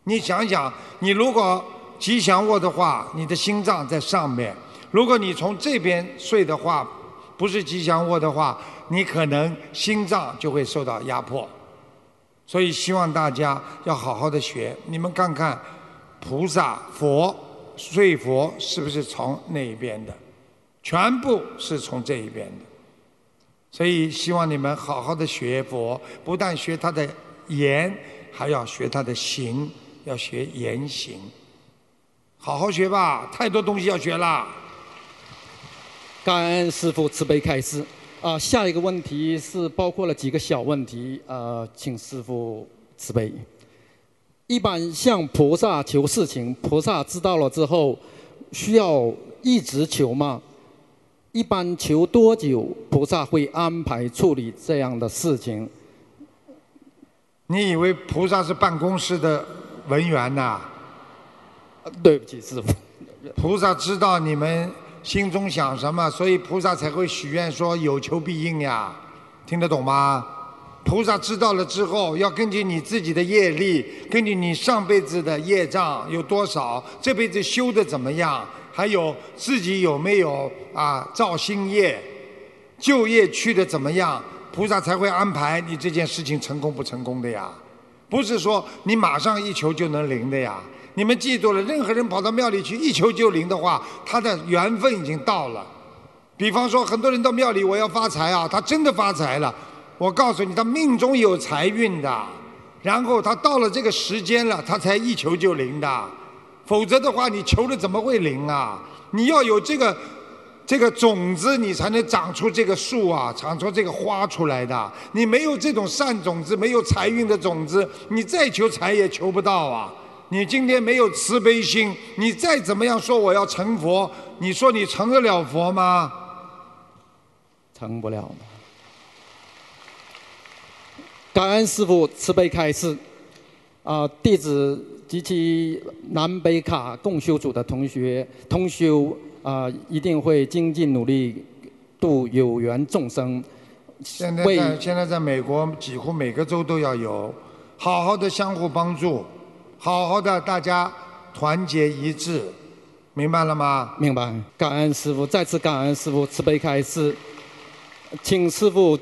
你想想，你如果吉祥卧的话，你的心脏在上面。如果你从这边睡的话，不是吉祥卧的话，你可能心脏就会受到压迫。所以希望大家要好好的学。你们看看，菩萨、佛睡佛是不是从那一边的？全部是从这一边的。所以希望你们好好的学佛，不但学他的言，还要学他的行。要学言行。好好学吧，太多东西要学了。感恩师傅慈悲开示。啊，下一个问题是包括了几个小问题，呃，请师傅慈悲。一般向菩萨求事情，菩萨知道了之后，需要一直求吗？一般求多久，菩萨会安排处理这样的事情？你以为菩萨是办公室的文员呐？对不起，师傅。菩萨知道你们。心中想什么，所以菩萨才会许愿说有求必应呀，听得懂吗？菩萨知道了之后，要根据你自己的业力，根据你上辈子的业障有多少，这辈子修的怎么样，还有自己有没有啊造新业，旧业去的怎么样，菩萨才会安排你这件事情成功不成功的呀，不是说你马上一求就能灵的呀。你们记住了，任何人跑到庙里去一求就灵的话，他的缘分已经到了。比方说，很多人到庙里，我要发财啊，他真的发财了。我告诉你，他命中有财运的，然后他到了这个时间了，他才一求就灵的。否则的话，你求了怎么会灵啊？你要有这个这个种子，你才能长出这个树啊，长出这个花出来的。你没有这种善种子，没有财运的种子，你再求财也求不到啊。你今天没有慈悲心，你再怎么样说我要成佛，你说你成得了佛吗？成不了。感恩师父慈悲开示，啊，弟子及其南北卡共修组的同学同修啊，一定会精进努力度有缘众生。现在在现在在美国，几乎每个州都要有，好好的相互帮助。好好的，大家团结一致，明白了吗？明白。感恩师傅，再次感恩师傅慈悲开示，请师傅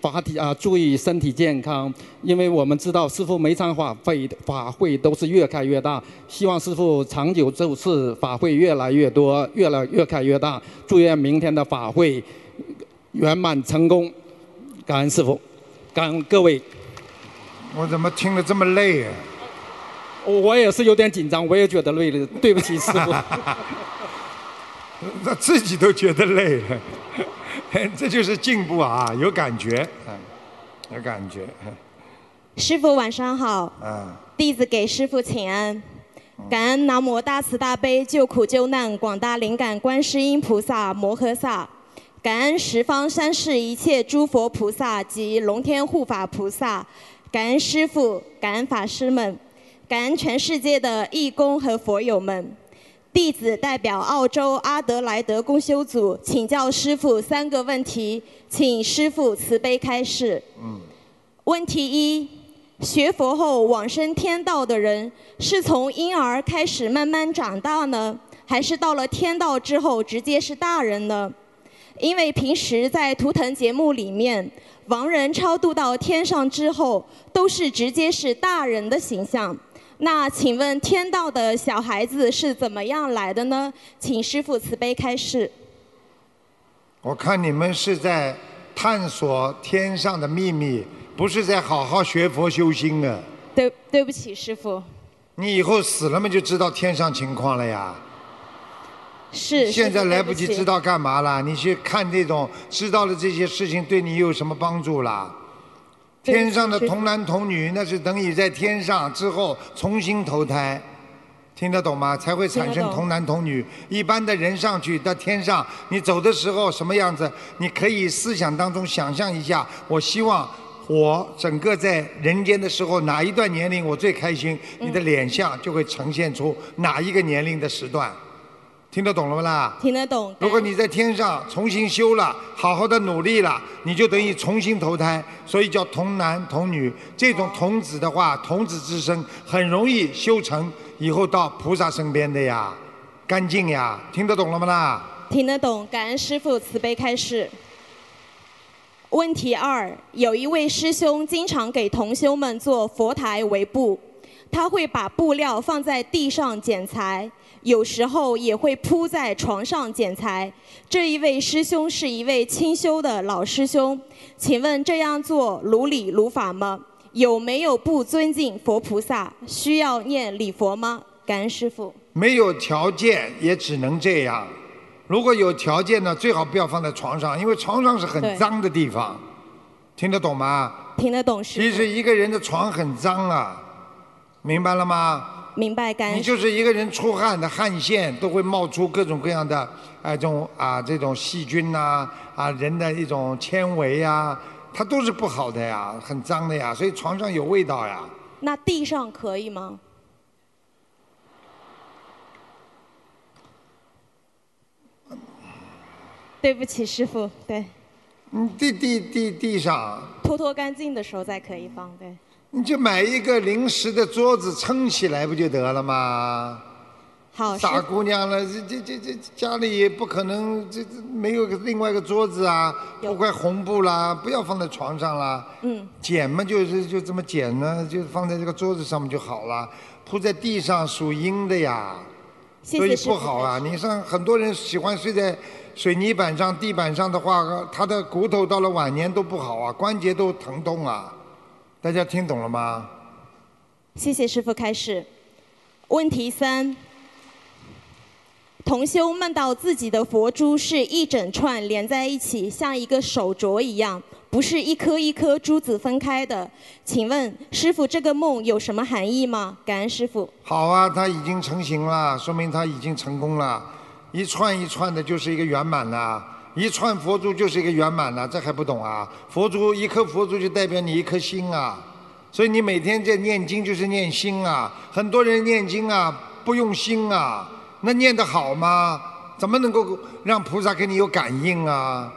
法体啊注意身体健康，因为我们知道师傅每场法会法会都是越开越大，希望师傅长久这次法会越来越多，越来越开越大。祝愿明天的法会圆满成功。感恩师傅，感恩各位。我怎么听得这么累啊？我也是有点紧张，我也觉得累了，对不起师傅。他自己都觉得累了，这就是进步啊，有感觉，有感觉。师傅晚上好。嗯。弟子给师傅请安，感恩南无大慈大悲救苦救难广大灵感观世音菩萨摩诃萨，感恩十方三世一切诸佛菩萨及龙天护法菩萨，感恩师傅，感恩法师们。感恩全世界的义工和佛友们，弟子代表澳洲阿德莱德公修组请教师傅三个问题，请师傅慈悲开示。问题一：学佛后往生天道的人，是从婴儿开始慢慢长大呢，还是到了天道之后直接是大人呢？因为平时在图腾节目里面，亡人超度到天上之后，都是直接是大人的形象。那请问天道的小孩子是怎么样来的呢？请师父慈悲开示。我看你们是在探索天上的秘密，不是在好好学佛修心啊。对，对不起，师父。你以后死了嘛，就知道天上情况了呀。是。现在来不及知道干嘛了？你去看这种，知道了这些事情，对你有什么帮助啦？天上的童男童女，那是等于在天上之后重新投胎，听得懂吗？才会产生童男童女。一般的人上去到天上，你走的时候什么样子？你可以思想当中想象一下。我希望我整个在人间的时候哪一段年龄我最开心，你的脸相就会呈现出哪一个年龄的时段。听得懂了不啦？听得懂。如果你在天上重新修了，好好的努力了，你就等于重新投胎，所以叫童男童女。这种童子的话，童子之身很容易修成，以后到菩萨身边的呀，干净呀。听得懂了吗啦？听得懂，感恩师父慈悲开示。问题二：有一位师兄经常给同修们做佛台围布，他会把布料放在地上剪裁。有时候也会铺在床上剪裁。这一位师兄是一位清修的老师兄，请问这样做如理如法吗？有没有不尊敬佛菩萨？需要念礼佛吗？感恩师傅。没有条件也只能这样。如果有条件呢，最好不要放在床上，因为床上是很脏的地方，听得懂吗？听得懂。其实一个人的床很脏啊，明白了吗？明白感恩。你就是一个人出汗的汗腺都会冒出各种各样的哎、这种啊这种细菌呐啊人的一种纤维呀，它都是不好的呀，很脏的呀，所以床上有味道呀。那地上可以吗？对不起，师傅，对，嗯，地地地地上，拖拖干净的时候再可以放，对。你就买一个临时的桌子撑起来不就得了吗？好，大姑娘了，这这这这家里也不可能这这没有个另外一个桌子啊，铺块红布啦，不要放在床上啦。嗯，剪嘛就是就这么剪呢，就放在这个桌子上面就好了。铺在地上属阴的呀，所以不好啊。你像很多人喜欢睡在水泥板上、地板上的话，他的骨头到了晚年都不好啊，关节都疼痛啊。大家听懂了吗？谢谢师傅开始。问题三：同修梦到自己的佛珠是一整串连在一起，像一个手镯一样，不是一颗一颗珠子分开的。请问师傅，这个梦有什么含义吗？感恩师傅。好啊，它已经成型了，说明它已经成功了。一串一串的，就是一个圆满了。一串佛珠就是一个圆满了，这还不懂啊？佛珠一颗佛珠就代表你一颗心啊，所以你每天在念经就是念心啊。很多人念经啊不用心啊，那念得好吗？怎么能够让菩萨给你有感应啊？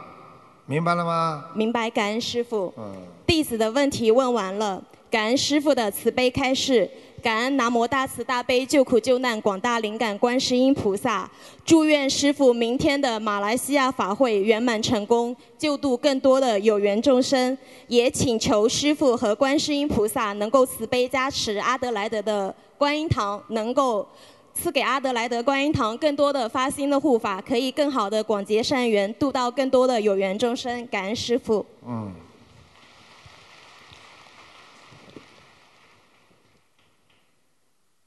明白了吗？明白，感恩师傅。嗯。弟子的问题问完了，感恩师傅的慈悲开示，感恩南无大慈大悲救苦救难广大灵感观世音菩萨，祝愿师傅明天的马来西亚法会圆满成功，救度更多的有缘众生，也请求师傅和观世音菩萨能够慈悲加持阿德莱德的观音堂，能够。赐给阿德莱德观音堂更多的发心的护法，可以更好的广结善缘，度到更多的有缘众生。感恩师傅。嗯。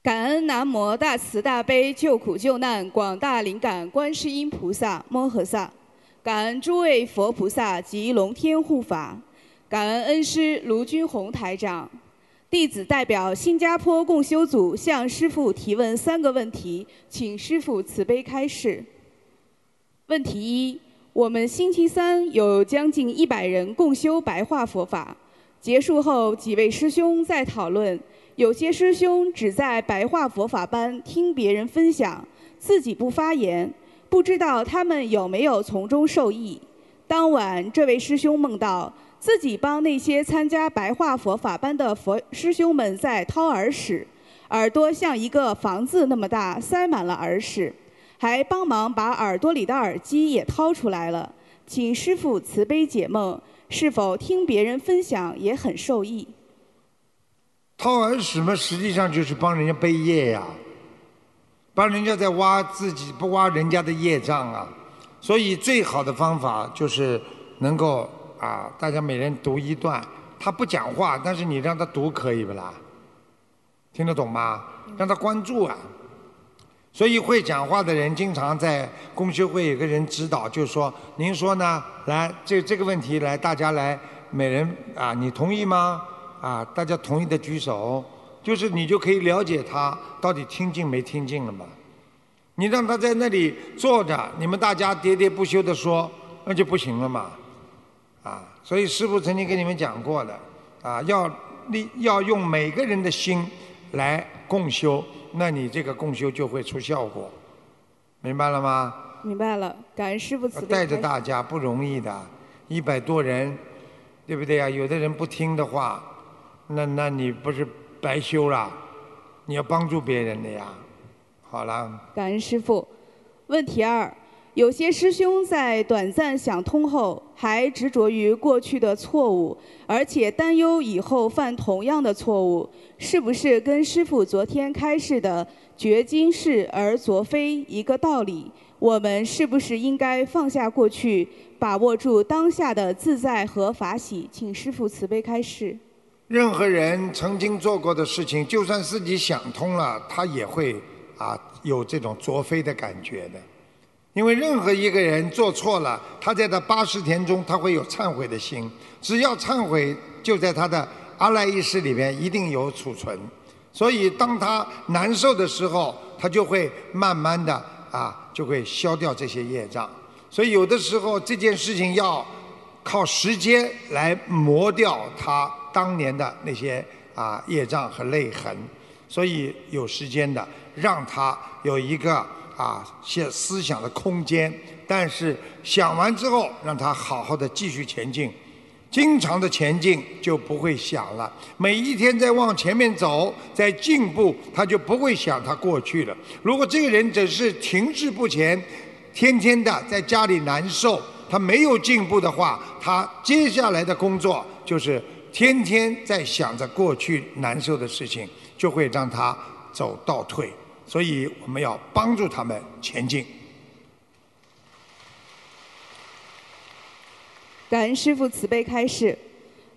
感恩南无大慈大悲救苦救难广大灵感观世音菩萨摩诃萨，感恩诸位佛菩萨及龙天护法，感恩恩师卢军宏台长。弟子代表新加坡共修组向师父提问三个问题，请师父慈悲开示。问题一：我们星期三有将近一百人共修白话佛法，结束后几位师兄在讨论。有些师兄只在白话佛法班听别人分享，自己不发言，不知道他们有没有从中受益。当晚，这位师兄梦到自己帮那些参加白话佛法班的佛师兄们在掏耳屎，耳朵像一个房子那么大，塞满了耳屎，还帮忙把耳朵里的耳机也掏出来了。请师父慈悲解梦，是否听别人分享也很受益？掏耳屎嘛，实际上就是帮人家背业呀，帮人家在挖自己，不挖人家的业障啊。所以最好的方法就是能够啊，大家每人读一段。他不讲话，但是你让他读可以不啦？听得懂吗？让他关注啊。所以会讲话的人经常在公修会有个人指导，就说，您说呢？来，这这个问题来，大家来，每人啊，你同意吗？啊，大家同意的举手，就是你就可以了解他到底听进没听进了嘛。你让他在那里坐着，你们大家喋喋不休的说，那就不行了嘛。啊，所以师父曾经跟你们讲过的，啊，要利要用每个人的心来共修，那你这个共修就会出效果，明白了吗？明白了，感恩师父慈悲。带着大家不容易的，一百多人，对不对啊？有的人不听的话，那那你不是白修了？你要帮助别人的呀。好了，感恩师父。问题二：有些师兄在短暂想通后，还执着于过去的错误，而且担忧以后犯同样的错误，是不是跟师父昨天开示的“觉今是而昨非”一个道理？我们是不是应该放下过去，把握住当下的自在和法喜？请师父慈悲开示。任何人曾经做过的事情，就算自己想通了，他也会啊有这种作废的感觉的。因为任何一个人做错了，他在他八十天中，他会有忏悔的心。只要忏悔，就在他的阿赖耶识里面一定有储存。所以，当他难受的时候，他就会慢慢的啊，就会消掉这些业障。所以，有的时候这件事情要靠时间来磨掉它当年的那些啊业障和泪痕。所以，有时间的让他有一个。啊，些思想的空间，但是想完之后，让他好好的继续前进，经常的前进就不会想了。每一天在往前面走，在进步，他就不会想他过去了。如果这个人只是停滞不前，天天的在家里难受，他没有进步的话，他接下来的工作就是天天在想着过去难受的事情，就会让他走倒退。所以我们要帮助他们前进。感恩师父慈悲开示。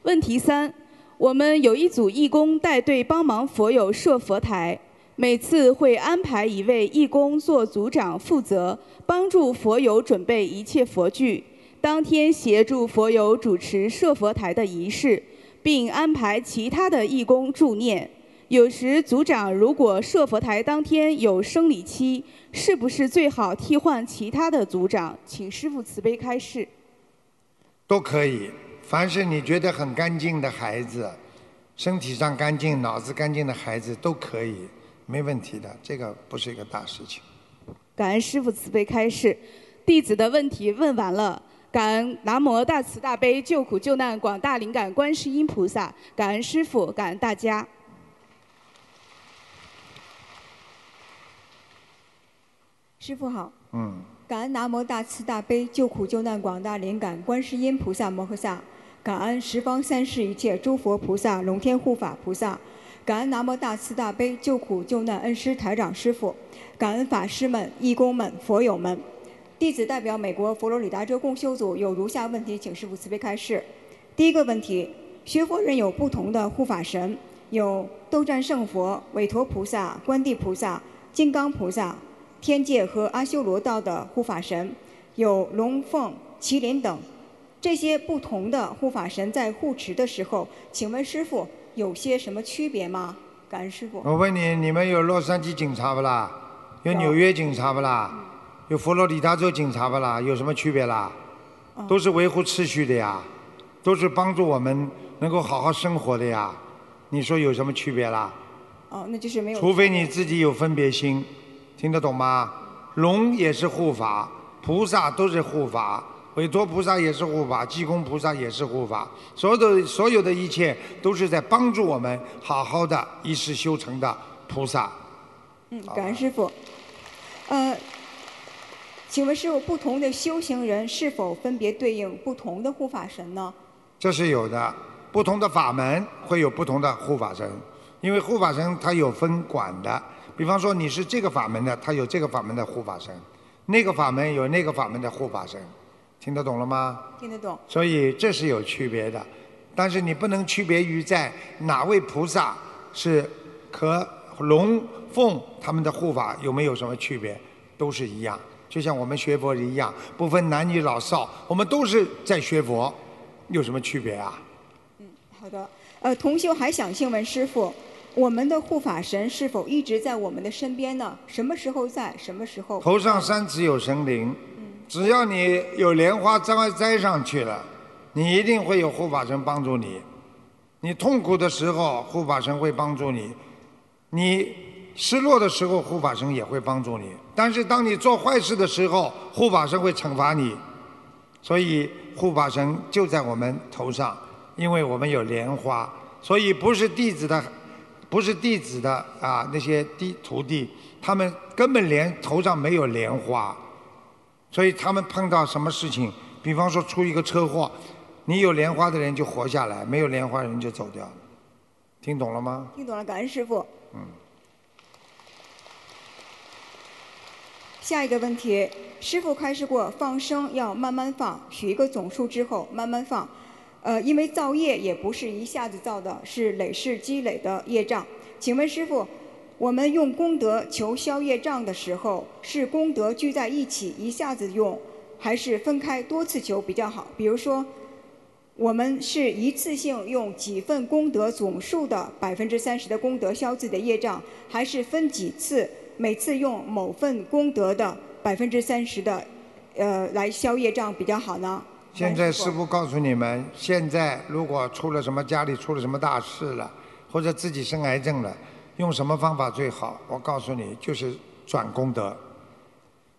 问题三：我们有一组义工带队帮忙佛友设佛台，每次会安排一位义工做组长，负责帮助佛友准备一切佛具，当天协助佛友主持设佛台的仪式，并安排其他的义工助念。有时组长如果设佛台当天有生理期，是不是最好替换其他的组长？请师父慈悲开示。都可以，凡是你觉得很干净的孩子，身体上干净、脑子干净的孩子都可以，没问题的，这个不是一个大事情。感恩师父慈悲开示，弟子的问题问完了。感恩南无大慈大悲救苦救难广大灵感观世音菩萨，感恩师父，感恩大家。师傅好，嗯，感恩南无大慈大悲救苦救难广大灵感观世音菩萨摩诃萨，感恩十方三世一切诸佛菩萨龙天护法菩萨，感恩南无大慈大悲救苦救难恩师台长师傅，感恩法师们、义工们、佛友们。弟子代表美国佛罗里达州共修组有如下问题，请师傅慈悲开示。第一个问题，学佛人有不同的护法神，有斗战胜佛、韦陀菩萨、观地菩萨、金刚菩萨。天界和阿修罗道的护法神有龙凤、麒麟等，这些不同的护法神在护持的时候，请问师傅有些什么区别吗？感恩师傅。我问你，你们有洛杉矶警察不啦？有纽约警察不啦？有佛罗里达州警察不啦？有什么区别啦？都是维护秩序的呀，都是帮助我们能够好好生活的呀。你说有什么区别啦？哦，那就是没有。除非你自己有分别心。听得懂吗？龙也是护法，菩萨都是护法，韦陀菩萨也是护法，济公菩萨也是护法，所有的所有的一切都是在帮助我们好好的一世修成的菩萨。嗯，感恩师傅。呃，请问师傅，不同的修行人是否分别对应不同的护法神呢？这是有的，不同的法门会有不同的护法神，因为护法神他有分管的。比方说你是这个法门的，他有这个法门的护法神；那个法门有那个法门的护法神，听得懂了吗？听得懂。所以这是有区别的，但是你不能区别于在哪位菩萨是和龙凤他们的护法有没有什么区别，都是一样。就像我们学佛一样，不分男女老少，我们都是在学佛，有什么区别啊？嗯，好的。呃，同修还想请问师傅。我们的护法神是否一直在我们的身边呢？什么时候在？什么时候？头上三尺有神灵，只要你有莲花栽栽上去了，你一定会有护法神帮助你。你痛苦的时候，护法神会帮助你；你失落的时候，护法神也会帮助你。但是当你做坏事的时候，护法神会惩罚你。所以护法神就在我们头上，因为我们有莲花，所以不是弟子的。不是弟子的啊，那些弟徒弟，他们根本连头上没有莲花，所以他们碰到什么事情，比方说出一个车祸，你有莲花的人就活下来，没有莲花人就走掉了。听懂了吗？听懂了，感恩师傅。嗯。下一个问题，师傅开示过放生要慢慢放，许一个总数之后慢慢放。呃，因为造业也不是一下子造的，是累世积累的业障。请问师傅，我们用功德求消业障的时候，是功德聚在一起一下子用，还是分开多次求比较好？比如说，我们是一次性用几份功德总数的百分之三十的功德消自己的业障，还是分几次，每次用某份功德的百分之三十的，呃，来消业障比较好呢？现在师傅告诉你们，现在如果出了什么家里出了什么大事了，或者自己生癌症了，用什么方法最好？我告诉你，就是转功德，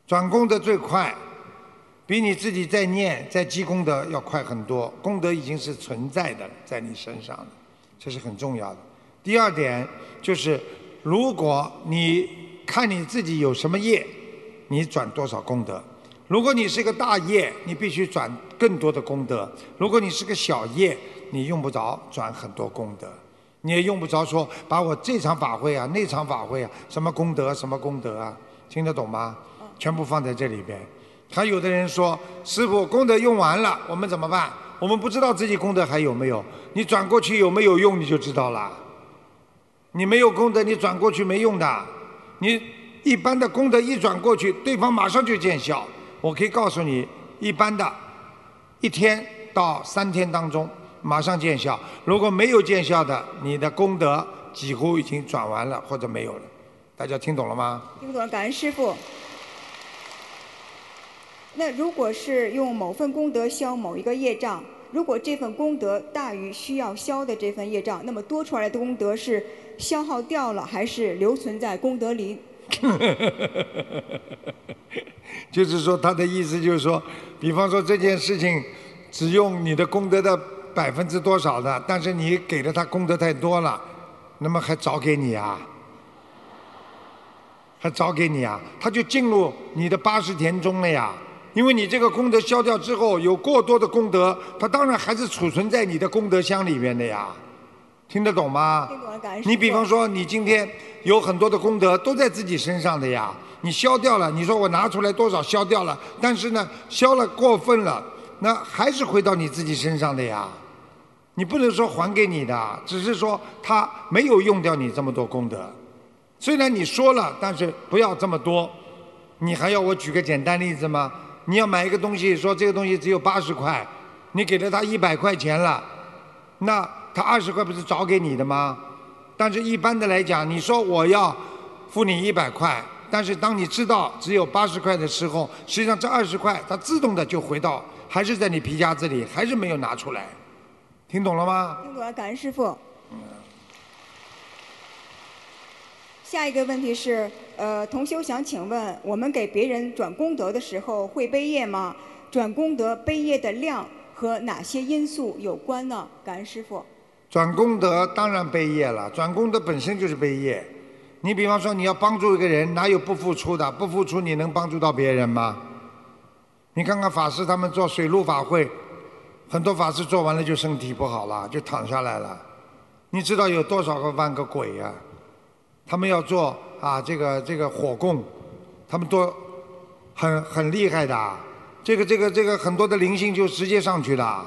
转功德最快，比你自己在念在积功德要快很多。功德已经是存在的，在你身上的，这是很重要的。第二点就是，如果你看你自己有什么业，你转多少功德。如果你是个大业，你必须转更多的功德；如果你是个小业，你用不着转很多功德，你也用不着说把我这场法会啊、那场法会啊，什么功德、什么功德啊，听得懂吗？全部放在这里边。还有的人说：“师傅，功德用完了，我们怎么办？我们不知道自己功德还有没有。你转过去有没有用，你就知道了。你没有功德，你转过去没用的。你一般的功德一转过去，对方马上就见效。”我可以告诉你，一般的，一天到三天当中马上见效。如果没有见效的，你的功德几乎已经转完了或者没有了。大家听懂了吗？听懂了，感恩师傅。那如果是用某份功德消某一个业障，如果这份功德大于需要消的这份业障，那么多出来的功德是消耗掉了，还是留存在功德林？就是说，他的意思就是说，比方说这件事情只用你的功德的百分之多少的，但是你给了他功德太多了，那么还找给你啊？还找给你啊？他就进入你的八十田中了呀。因为你这个功德消掉之后，有过多的功德，他当然还是储存在你的功德箱里面的呀。听得懂吗？听懂，感你比方说，你今天有很多的功德都在自己身上的呀。你消掉了，你说我拿出来多少消掉了，但是呢，消了过分了，那还是回到你自己身上的呀。你不能说还给你的，只是说他没有用掉你这么多功德。虽然你说了，但是不要这么多。你还要我举个简单例子吗？你要买一个东西，说这个东西只有八十块，你给了他一百块钱了，那他二十块不是找给你的吗？但是一般的来讲，你说我要付你一百块。但是当你知道只有八十块的时候，实际上这二十块它自动的就回到，还是在你皮夹子里，还是没有拿出来，听懂了吗？听懂了，感恩师傅。下一个问题是，呃，同修想请问，我们给别人转功德的时候会背业吗？转功德背业的量和哪些因素有关呢？感恩师傅。转功德当然背业了，转功德本身就是背业。你比方说你要帮助一个人，哪有不付出的？不付出你能帮助到别人吗？你看看法师他们做水陆法会，很多法师做完了就身体不好了，就躺下来了。你知道有多少个万个鬼呀？他们要做啊这个这个火供，他们都很很厉害的。这个这个这个很多的灵性就直接上去了。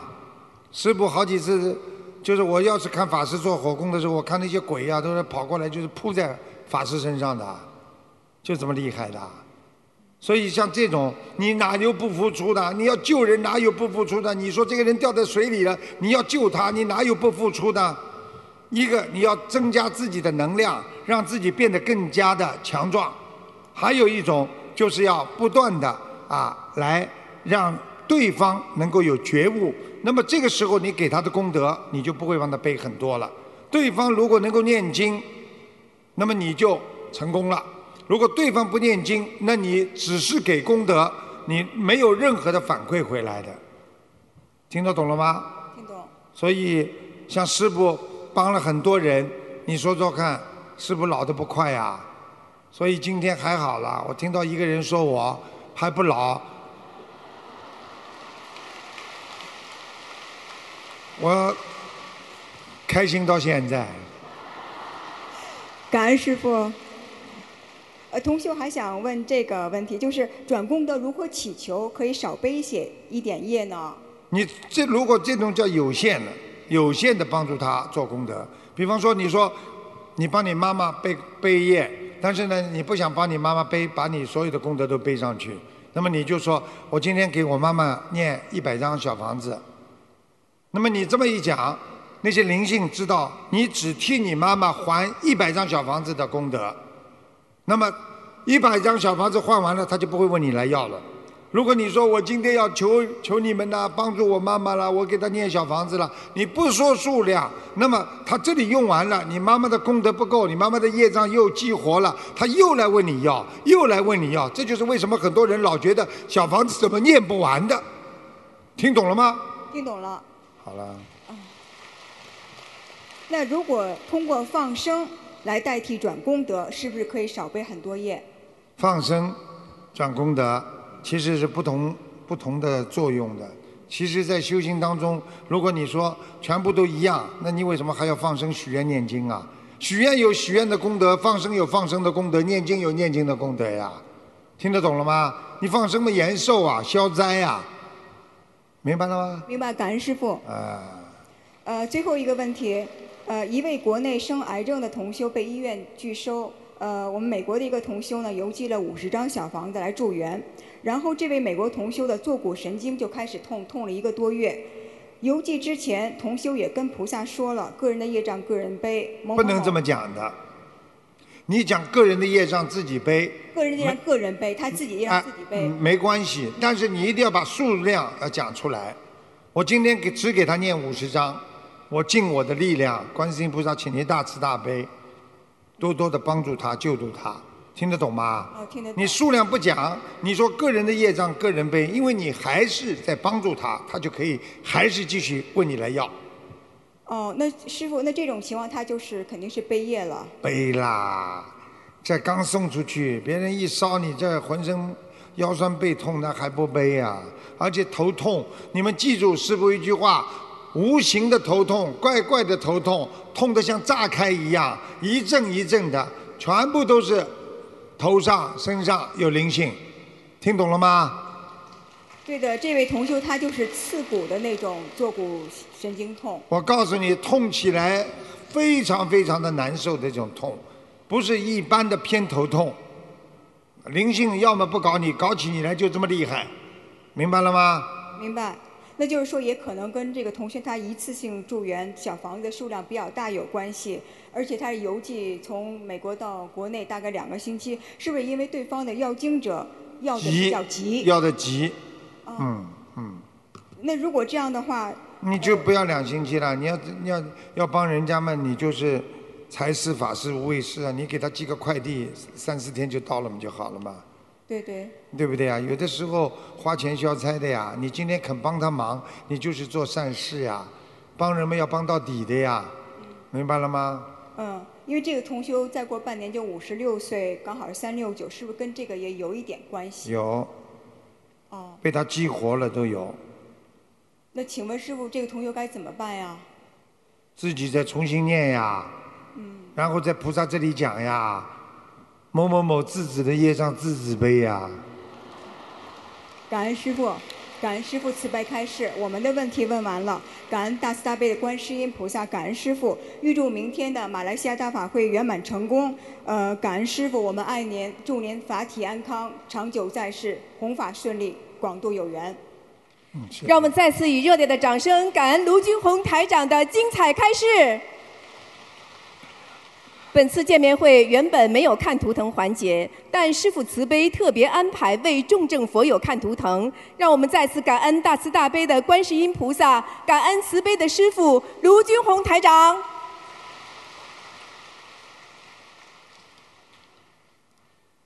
师傅好几次，就是我要是看法师做火供的时候，我看那些鬼呀，都是跑过来就是扑在。法师身上的，就这么厉害的，所以像这种，你哪有不付出的？你要救人，哪有不付出的？你说这个人掉在水里了，你要救他，你哪有不付出的？一个你要增加自己的能量，让自己变得更加的强壮；还有一种就是要不断的啊，来让对方能够有觉悟。那么这个时候，你给他的功德，你就不会帮他背很多了。对方如果能够念经。那么你就成功了。如果对方不念经，那你只是给功德，你没有任何的反馈回来的。听得懂了吗？听懂。所以像师傅帮了很多人，你说说看，师傅老的不快呀？所以今天还好了，我听到一个人说我还不老，我开心到现在。感恩师傅。呃，同修还想问这个问题，就是转功德如何祈求可以少背些一点业呢？你这如果这种叫有限的，有限的帮助他做功德。比方说，你说你帮你妈妈背背业，但是呢，你不想帮你妈妈背，把你所有的功德都背上去，那么你就说我今天给我妈妈念一百张小房子。那么你这么一讲，那些灵性知道你只替你妈妈还一百张小房子的功德，那么一百张小房子换完了，他就不会问你来要了。如果你说我今天要求求你们呐，帮助我妈妈了，我给她念小房子了，你不说数量，那么他这里用完了，你妈妈的功德不够，你妈妈的业障又激活了，他又来问你要，又来问你要，这就是为什么很多人老觉得小房子怎么念不完的，听懂了吗？听懂了。好了，那如果通过放生来代替转功德，是不是可以少背很多页？放生转功德其实是不同不同的作用的。其实，在修行当中，如果你说全部都一样，那你为什么还要放生、许愿、念经啊？许愿有许愿的功德，放生有放生的功德，念经有念经的功德呀。听得懂了吗？你放生嘛延寿啊，消灾啊，明白了吗？明白，感恩师傅。啊，呃，最后一个问题，呃，一位国内生癌症的同修被医院拒收，呃，我们美国的一个同修呢邮寄了五十张小房子来助缘，然后这位美国同修的坐骨神经就开始痛，痛了一个多月。邮寄之前，同修也跟菩萨说了，个人的业障个人背。某某某不能这么讲的。你讲个人的业障自己背，个人的业障个人背，他自己业障自己背。嗯没关系，但是你一定要把数量要讲出来。我今天给只给他念五十章，我尽我的力量，观世音菩萨，请您大慈大悲，多多的帮助他，救助他，听得懂吗？哦，听得懂。你数量不讲，你说个人的业障个人背，因为你还是在帮助他，他就可以还是继续问你来要哦，那师傅，那这种情况他就是肯定是背业了。背啦。这刚送出去，别人一烧你这浑身腰酸背痛，那还不背呀、而且头痛，你们记住师傅一句话：无形的头痛，怪怪的头痛，痛得像炸开一样，一阵一阵的，全部都是头上、身上有灵性，听懂了吗？对的，这位同修他就是刺骨的那种坐骨神经痛。我告诉你，痛起来非常非常的难受的这种痛，不是一般的偏头痛。灵性要么不搞你，搞起你来就这么厉害，明白了吗？明白。那就是说，也可能跟这个同学他一次性住院小房子的数量比较大有关系，而且他是邮寄从美国到国内大概两个星期，是不是因为对方的要经者要的比较急？要的急，嗯嗯，那如果这样的话，你就不要两星期了。你要你要要帮人家嘛，你就是财施法施无畏施啊，你给他寄个快递，三四天就到了嘛就好了嘛。对对，对不对啊？有的时候花钱消灾的呀，你今天肯帮他忙，你就是做善事呀，帮人们要帮到底的呀，明白了吗？嗯，因为这个同修再过半年就五十六岁，刚好是三六九，是不是跟这个也有一点关系？有，哦，被他激活了都有，那请问师傅，这个同学该怎么办呀？自己再重新念呀，嗯，然后在菩萨这里讲呀，某某某自己的业障自己背呀。感恩师傅，感恩师傅慈悲开示，我们的问题问完了。感恩大慈大悲的观世音菩萨，感恩师傅，预祝明天的马来西亚大法会圆满成功。呃，感恩师傅，我们爱您，祝您法体安康，长久在世，弘法顺利，广度有缘。让我们再次以热烈的掌声，感恩卢军红台长的精彩开示。本次见面会原本没有看图腾环节，但师父慈悲特别安排为重症佛友看图腾，让我们再次感恩大慈大悲的观世音菩萨，感恩慈悲的师父卢军红台长。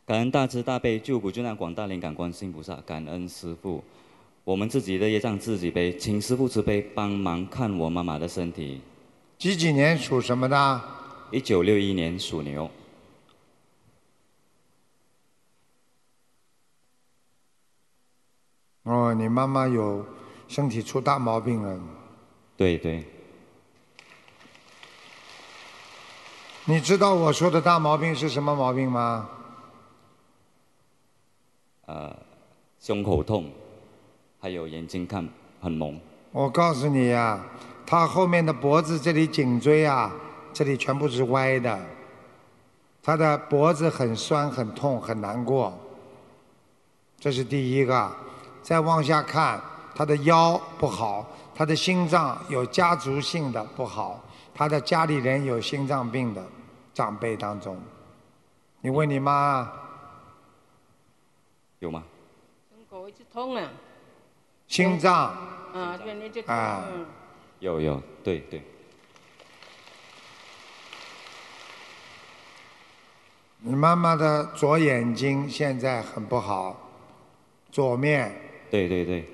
感恩大慈大悲救苦救难广大灵感观世音菩萨，感恩师父。我们自己的业障自己背，请师父慈悲帮忙看我妈妈的身体。几几年属什么的？一九六一年属牛。哦，你妈妈有身体出大毛病了。对对，你知道我说的大毛病是什么毛病吗？呃，胸口痛，还有眼睛看很蒙。我告诉你呀、他后面的脖子这里颈椎啊，这里全部是歪的，他的脖子很酸、很痛、很难过。这是第一个。再往下看，他的腰不好，他的心脏有家族性的不好，他的家里人有心脏病的长辈当中。你问你妈，有吗？狗一直痛啊，心脏啊，有有，对对，你妈妈的左眼睛现在很不好，左面。对对对，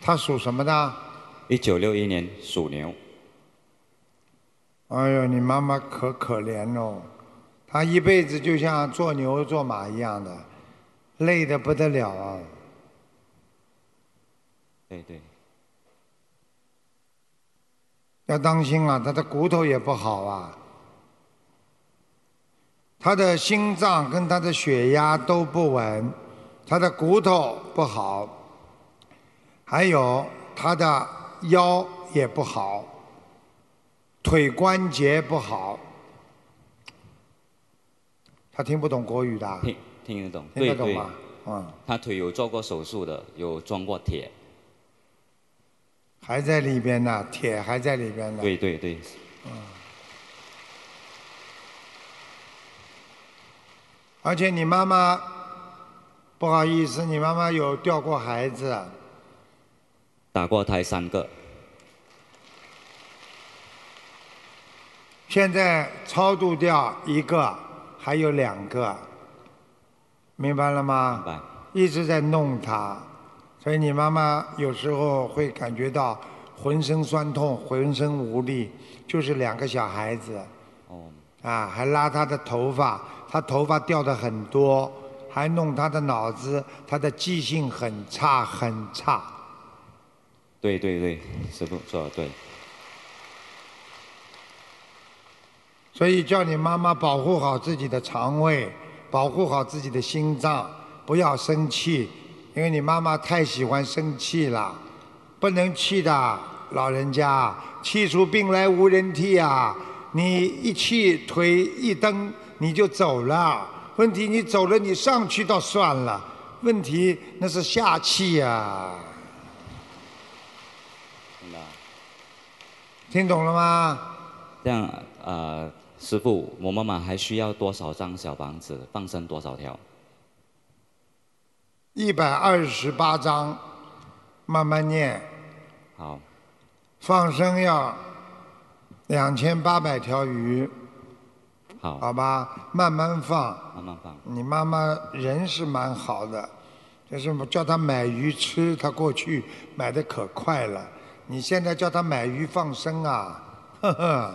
她属什么的？一九六一年属牛，哎呦，你妈妈可可怜哦，她一辈子就像做牛做马一样的，累得不得了啊！对对，要当心啊，他的骨头也不好啊，他的心脏跟他的血压都不稳，他的骨头不好，还有他的腰也不好，腿关节不好。他听不懂国语的啊，听听得懂，听得懂吗？嗯，他腿有做过手术的，有装过铁，还在里边呢，铁还在里边呢。对对对，嗯而且你妈妈不好意思，你妈妈有掉过孩子，打过胎三个，现在超度掉一个，还有两个，明白了吗？明白。一直在弄她，所以你妈妈有时候会感觉到浑身酸痛、浑身无力，就是两个小孩子。哦。啊，还拉她的头发，她头发掉的很多，还弄她的脑子，她的记性很差很差。对对对，师傅说的对，所以叫你妈妈保护好自己的肠胃，保护好自己的心脏，不要生气，因为你妈妈太喜欢生气了，不能气的，老人家，气出病来无人替啊！你一气腿一蹬你就走了，问题你走了你上去倒算了，问题那是下气呀。听懂了吗？这样呃，师傅，我妈妈还需要多少张小房子？放生多少条？一百二十八章，慢慢念。好，放生要两千八百条鱼，好，好吧，慢慢放。慢慢放。你妈妈人是蛮好的，就是叫她买鱼吃，她过去买的可快了。你现在叫她买鱼放生啊，呵呵，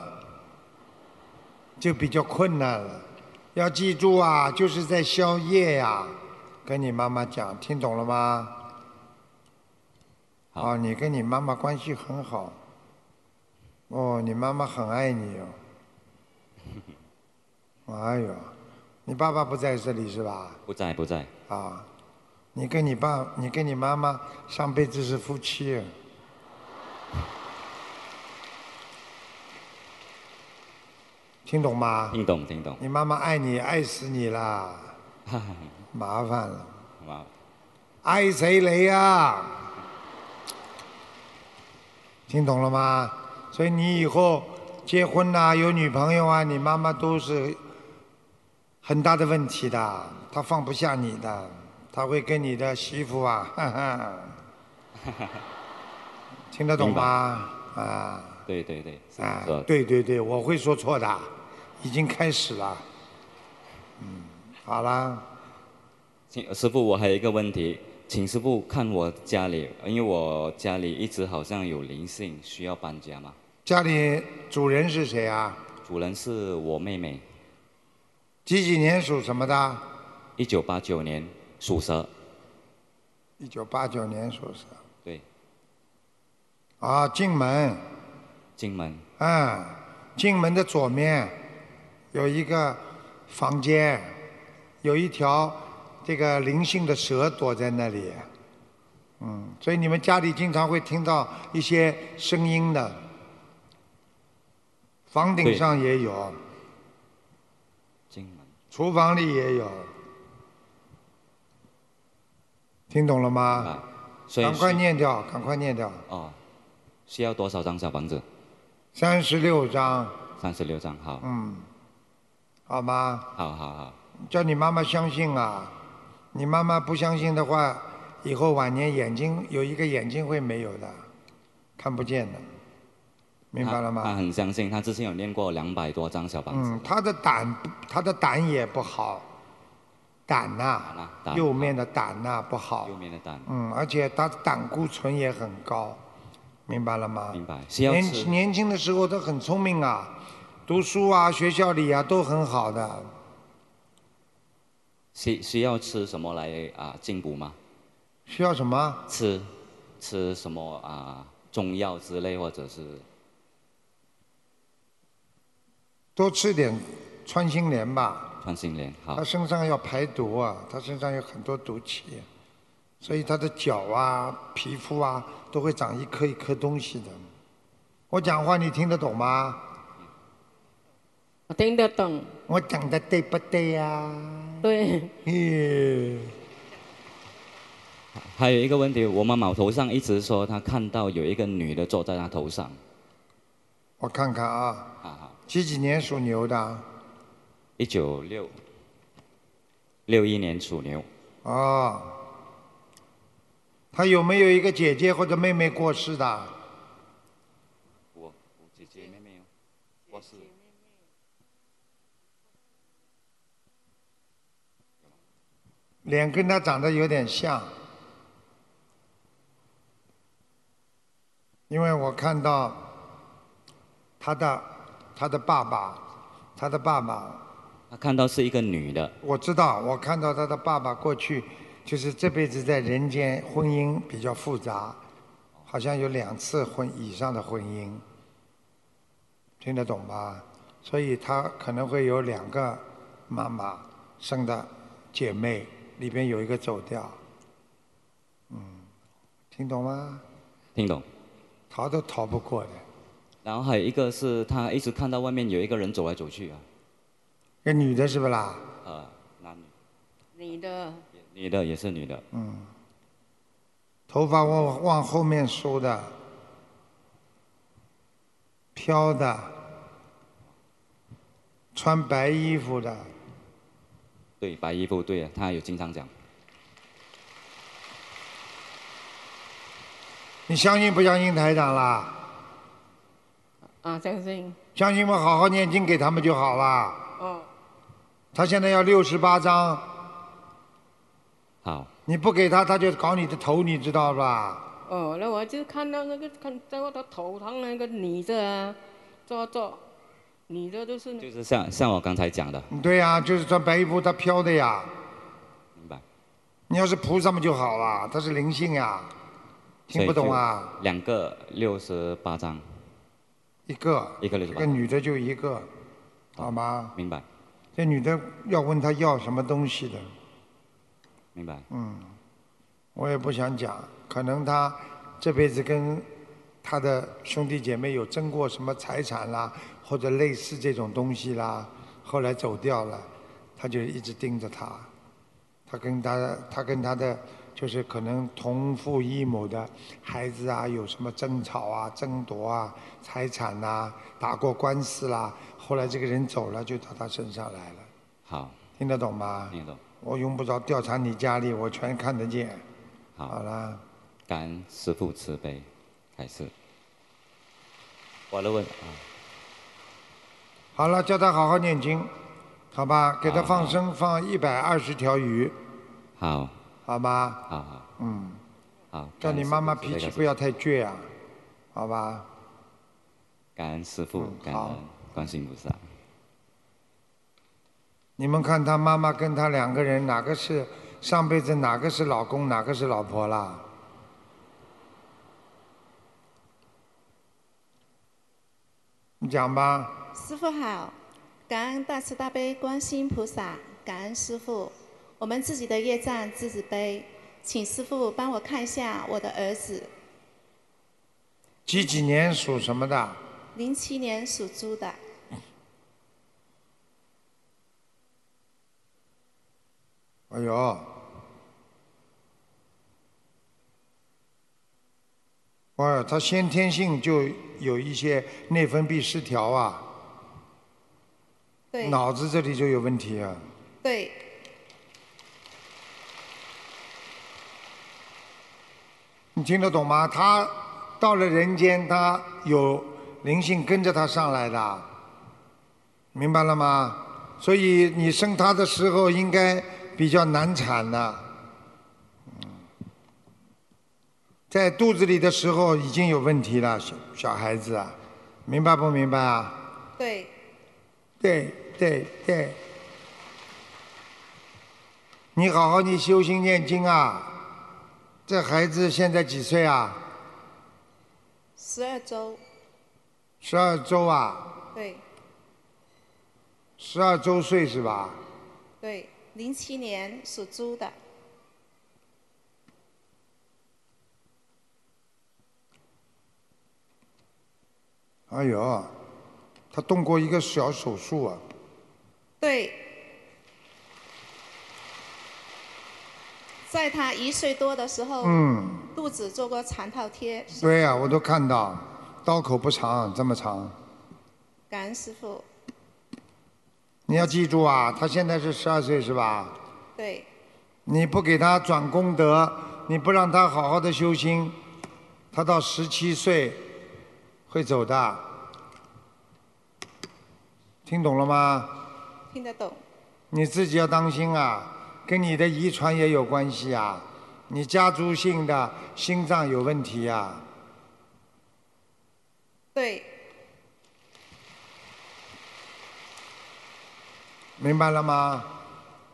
就比较困难了。要记住啊，就是在宵夜呀、跟你妈妈讲，听懂了吗？哦，你跟你妈妈关系很好。哦，你妈妈很爱你哦。哎呦，你爸爸不在这里是吧？不在不在，啊，你跟你爸，你跟你妈妈上辈子是夫妻啊。听懂吗？听懂听懂。你妈妈爱你，爱死你啦，哈 麻烦了，哈，爱谁雷啊？听懂了吗？所以你以后结婚呐、有女朋友啊，你妈妈都是很大的问题的，她放不下你的，她会跟你的媳妇啊，哈哈，听得懂吗？啊对对对，啊对对对，我会说错的，已经开始了。嗯，好啦，请师傅，我还有一个问题，请师傅看我家里，因为我家里一直好像有灵性，需要搬家吗？家里主人是谁啊？主人是我妹妹，几几年属什么的？一九八九年属蛇，一九八九年属蛇。对，啊，进门，进门，嗯，进门的左面有一个房间，有一条这个灵性的蛇躲在那里。嗯，所以你们家里经常会听到一些声音的，房顶上也有，厨房里也有，听懂了吗？赶快念掉，赶快念掉，哦，需要多少张小房子？三十六张，三十六张，好，嗯，好吗？好好好，叫你妈妈相信啊！你妈妈不相信的话，以后晚年眼睛有一个眼睛会没有的，看不见的，明白了吗他？很相信，他之前有念过两百多张小房子。嗯，他的胆，他的胆也不好，胆呐、胆右面的胆呐、不好。右面的胆。嗯，而且他胆固醇也很高，明白了吗？明白年吃年轻的时候都很聪明啊，读书啊，学校里啊都很好的。需需要吃什么来啊进补吗？需要什么？吃吃什么啊中药之类，或者是多吃点穿心莲吧，穿心莲？好他，身上要排毒啊，他身上有很多毒气，所以他的脚啊、皮肤啊都会长一颗一颗东西的。我讲话你听得懂吗？我听得懂。我讲的对不对呀、对。咦，还有一个问题，我妈妈头上一直说她看到有一个女的坐在她头上。我看看啊，啊，几几年属牛的？一九六六一年属牛，哦，他有没有一个姐姐或者妹妹过世的？我我姐姐妹妹过世。脸跟他长得有点像，因为我看到他的他的爸爸，他的爸爸，他看到是一个女的，我知道，我看到他的爸爸过去就是这辈子在人间婚姻比较复杂，好像有两次婚以上的婚姻，听得懂吧？所以他可能会有两个妈妈生的姐妹，里边有一个走掉，嗯，听懂吗？听懂？逃都逃不过的。然后还有一个是他一直看到外面有一个人走来走去啊，个女的是不啦？呃，男女，女的女的也是女的，嗯，头发往往后面梳的，飘的，穿白衣服的，对，白衣服，对啊，他有经常讲，你相信不相信台长啦？啊，相信。相信我好好念经给他们就好啦。哦，他现在要六十八章，好，你不给他，他就搞你的头，你知道吧？哦，那我就看到那个看在我的头上那个女的啊，坐坐，女的都是就是像像我刚才讲的，对呀、就是穿白衣服，他飘的呀。明白。你要是菩萨嘛就好了，他是灵性呀，听不懂啊？两个六十八张，一个，一个六十八这个，女的就一个，好吗？明白这女的要问他要什么东西的，明白，嗯，我也不想讲，可能他这辈子跟他的兄弟姐妹有争过什么财产啦，或者类似这种东西啦，后来走掉了，他就一直盯着他，他跟他他跟他的就是可能同父异母的孩子啊，有什么争吵啊、争夺啊、财产呐、打过官司啦，后来这个人走了，就到他身上来了，好，听得懂吗？听得懂，我用不着调查你家里，我全看得见。好，好啦，感恩师父慈悲，开始。我来问啊，好了，叫他好好念经，好吧？给他放生，放一百二十条鱼，好，好吧？好好嗯，好，叫你妈妈脾气不要太倔啊，好吧？感恩师父，感恩观世音菩萨。你们看他妈妈跟他两个人，哪个是上辈子哪个是老公，哪个是老婆啦？你讲吧。师傅好，感恩大慈大悲观世音菩萨，感恩师傅。我们自己的业障自己背，请师傅帮我看一下我的儿子，几几年属什么的？零七年属猪的。哎呦，哇，他先天性就有一些内分泌失调啊，对脑子这里就有问题啊。对，你听得懂吗？他到了人间，他有灵性跟着他上来的，明白了吗？所以你生他的时候应该比较难产的，嗯在肚子里的时候已经有问题了，小小孩子啊，明白不明白啊？对，对对对，你好好你修心念经啊！这孩子现在几岁啊？十二周，十二周啊，对十二周岁是吧？对，零七年属猪的，哎呦，他动过一个小手术啊！对，在他一岁多的时候，嗯，肚子做过肠套贴，对呀、我都看到，刀口不长，这么长。感恩师傅，你要记住啊，他现在是十二岁是吧？对你不给他转功德，你不让他好好的修心，他到十七岁会走的。听懂了吗？听得懂，你自己要当心啊，跟你的遗传也有关系啊。你家族性的心脏有问题啊，对明白了吗？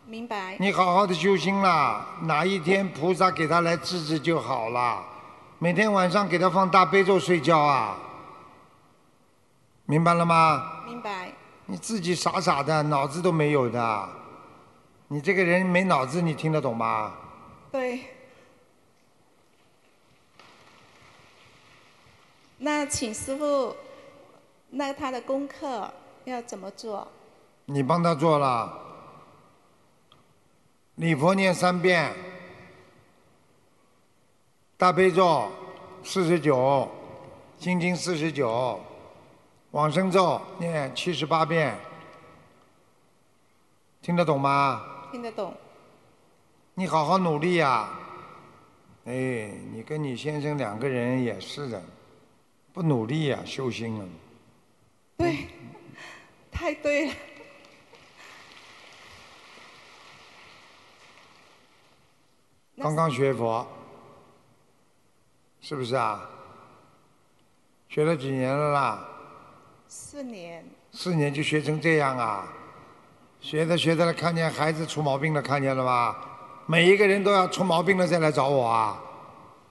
明白，你好好的修心啦，哪一天菩萨给他来治治就好了。每天晚上给他放大悲咒睡觉啊，明白了吗？明白，你自己傻傻的，脑子都没有的，你这个人没脑子，你听得懂吗？对。那请师傅，那他的功课要怎么做？你帮他做了，礼佛念三遍，大悲咒四十九，心经四十九，往生咒念七十八遍，听得懂吗？听得懂，你好好努力呀、哎，你跟你先生两个人也是的，不努力呀、修心了。对，太对了。刚刚学佛，是不是啊？学了几年了啦？四年，四年就学成这样啊？学着学着，看见孩子出毛病了，看见了吧？每一个人都要出毛病了再来找我啊！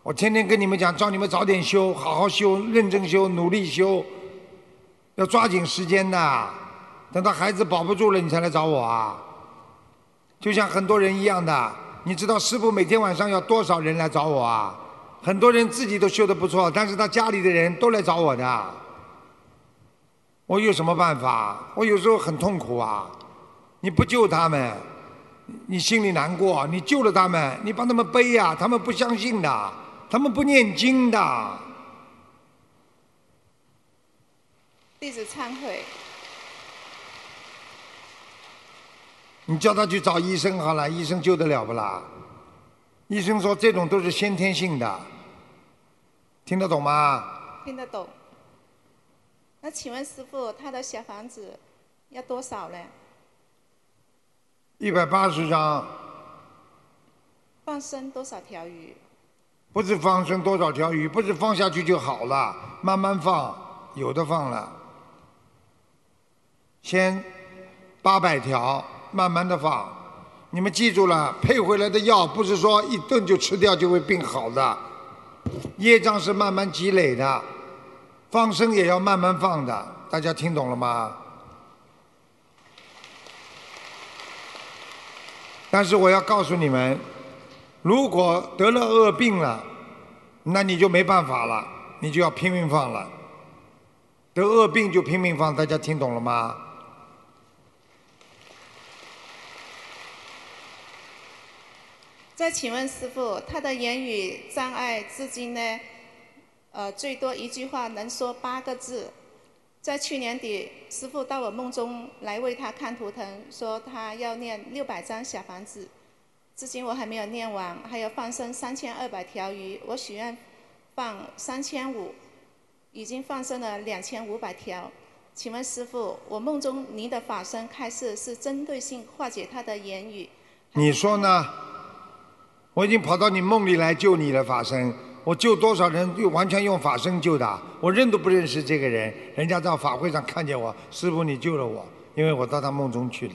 我天天跟你们讲，叫你们早点修，好好修，认真修，努力修，要抓紧时间的。等到孩子保不住了，你才来找我啊！就像很多人一样的，你知道师傅每天晚上要多少人来找我啊？很多人自己都修得不错，但是他家里的人都来找我的。我有什么办法？我有时候很痛苦啊！你不救他们，你心里难过；你救了他们，你帮他们背呀、他们不相信的，他们不念经的。弟子忏悔。你叫他去找医生好了，医生救得了不啦？医生说这种都是先天性的，听得懂吗？听得懂。那请问师傅，他的小房子要多少呢？一百八十张，放生多少条鱼？不是放生多少条鱼，不是放下去就好了，慢慢放，有的放了，先八百条，慢慢的放。你们记住了，配回来的药不是说一顿就吃掉就会病好的，业障是慢慢积累的，放生也要慢慢放的，大家听懂了吗？但是我要告诉你们，如果得了恶病了，那你就没办法了，你就要拼命放了。得恶病就拼命放，大家听懂了吗？再请问师傅，他的言语障碍至今呢？呃，最多一句话能说八个字。在去年底，师傅到我梦中来为他看图腾，说他要念六百张小房子，至今我还没有念完，还要放生三千二百条鱼，我许愿放三千五，已经放生了两千五百条。请问师傅，我梦中您的法身开示是针对性化解他的言语？你说呢？我已经跑到你梦里来救你了，法身。我救多少人，就完全用法身救的。我认都不认识这个人，人家在法会上看见我，师傅你救了我，因为我到他梦中去了。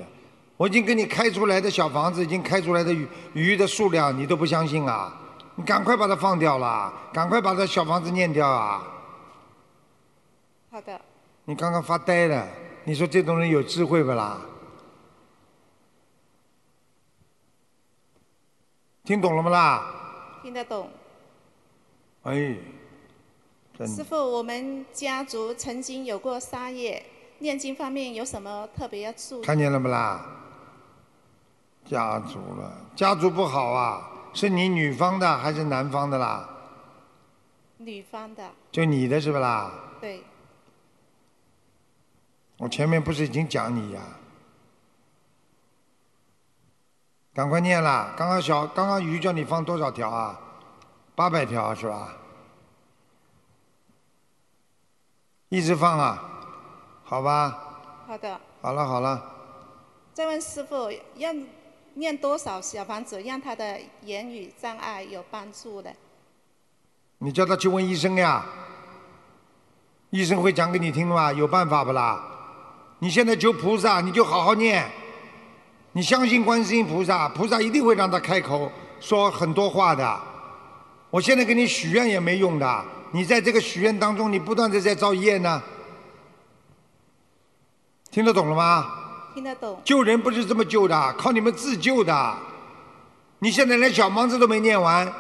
我已经给你开出来的小房子，已经开出来的鱼鱼的数量，你都不相信啊？你赶快把它放掉啦，赶快把这小房子念掉啊！好的。你刚刚发呆了，你说这种人有智慧不啦？听懂了吗啦？听得懂。哎，师傅，我们家族曾经有过杀业，念经方面有什么特别要注意？看见了不啦？家族了，家族不好啊，是你女方的还是男方的啦？女方的。就你的是不啦？对。我前面不是已经讲你呀？赶快念啦！刚刚小，刚刚鱼叫你放多少条啊？八百条是吧？一直放啊，好吧？好的。好了好了。再问师傅，要念多少小房子，让他的言语障碍有帮助的？你叫他去问医生呀，医生会讲给你听的吗？有办法不啦？你现在求菩萨，你就好好念，你相信观世音菩萨，菩萨一定会让他开口说很多话的。我现在给你许愿也没用的，你在这个许愿当中，你不断的在造业呢。听得懂了吗？听得懂。救人不是这么救的，靠你们自救的。你现在连小房子都没念完，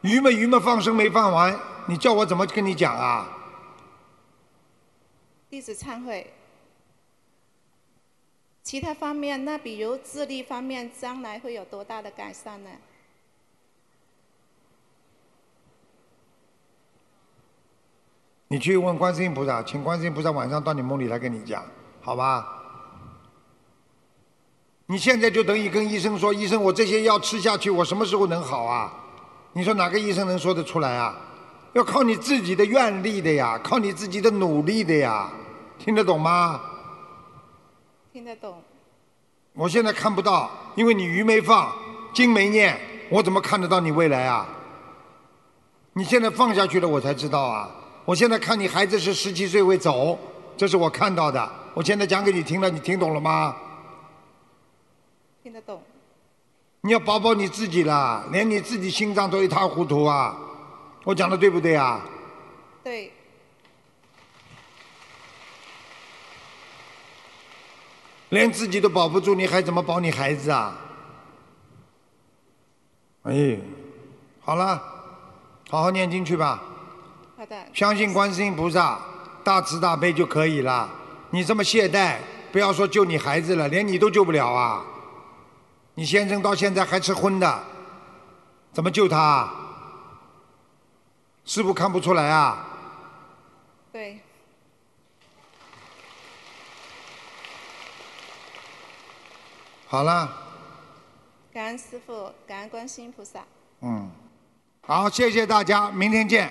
鱼嘛鱼嘛放生没放完，你叫我怎么跟你讲啊？弟子忏悔。其他方面，那比如智力方面，将来会有多大的改善呢？你去问观世音菩萨，请观世音菩萨晚上到你梦里来跟你讲，好吧？你现在就等于跟医生说，医生，我这些药吃下去，我什么时候能好啊？你说哪个医生能说得出来啊？要靠你自己的愿力的呀，靠你自己的努力的呀，听得懂吗？听得懂。我现在看不到，因为你鱼没放，经没念，我怎么看得到你未来啊？你现在放下去了，我才知道啊。我现在看你孩子是十七岁会走，这是我看到的。我现在讲给你听了，你听懂了吗？听得懂。你要保保你自己啦，连你自己心脏都一塌糊涂啊！我讲的对不对啊？对。连自己都保不住，你还怎么保你孩子啊？哎，好了，好好念经去吧。相信观世音菩萨大慈大悲就可以了。你这么懈怠，不要说救你孩子了，连你都救不了啊！你先生到现在还吃荤的，怎么救他？师傅看不出来啊？对。好了。感恩师傅，感恩观世音菩萨。嗯，好，谢谢大家，明天见。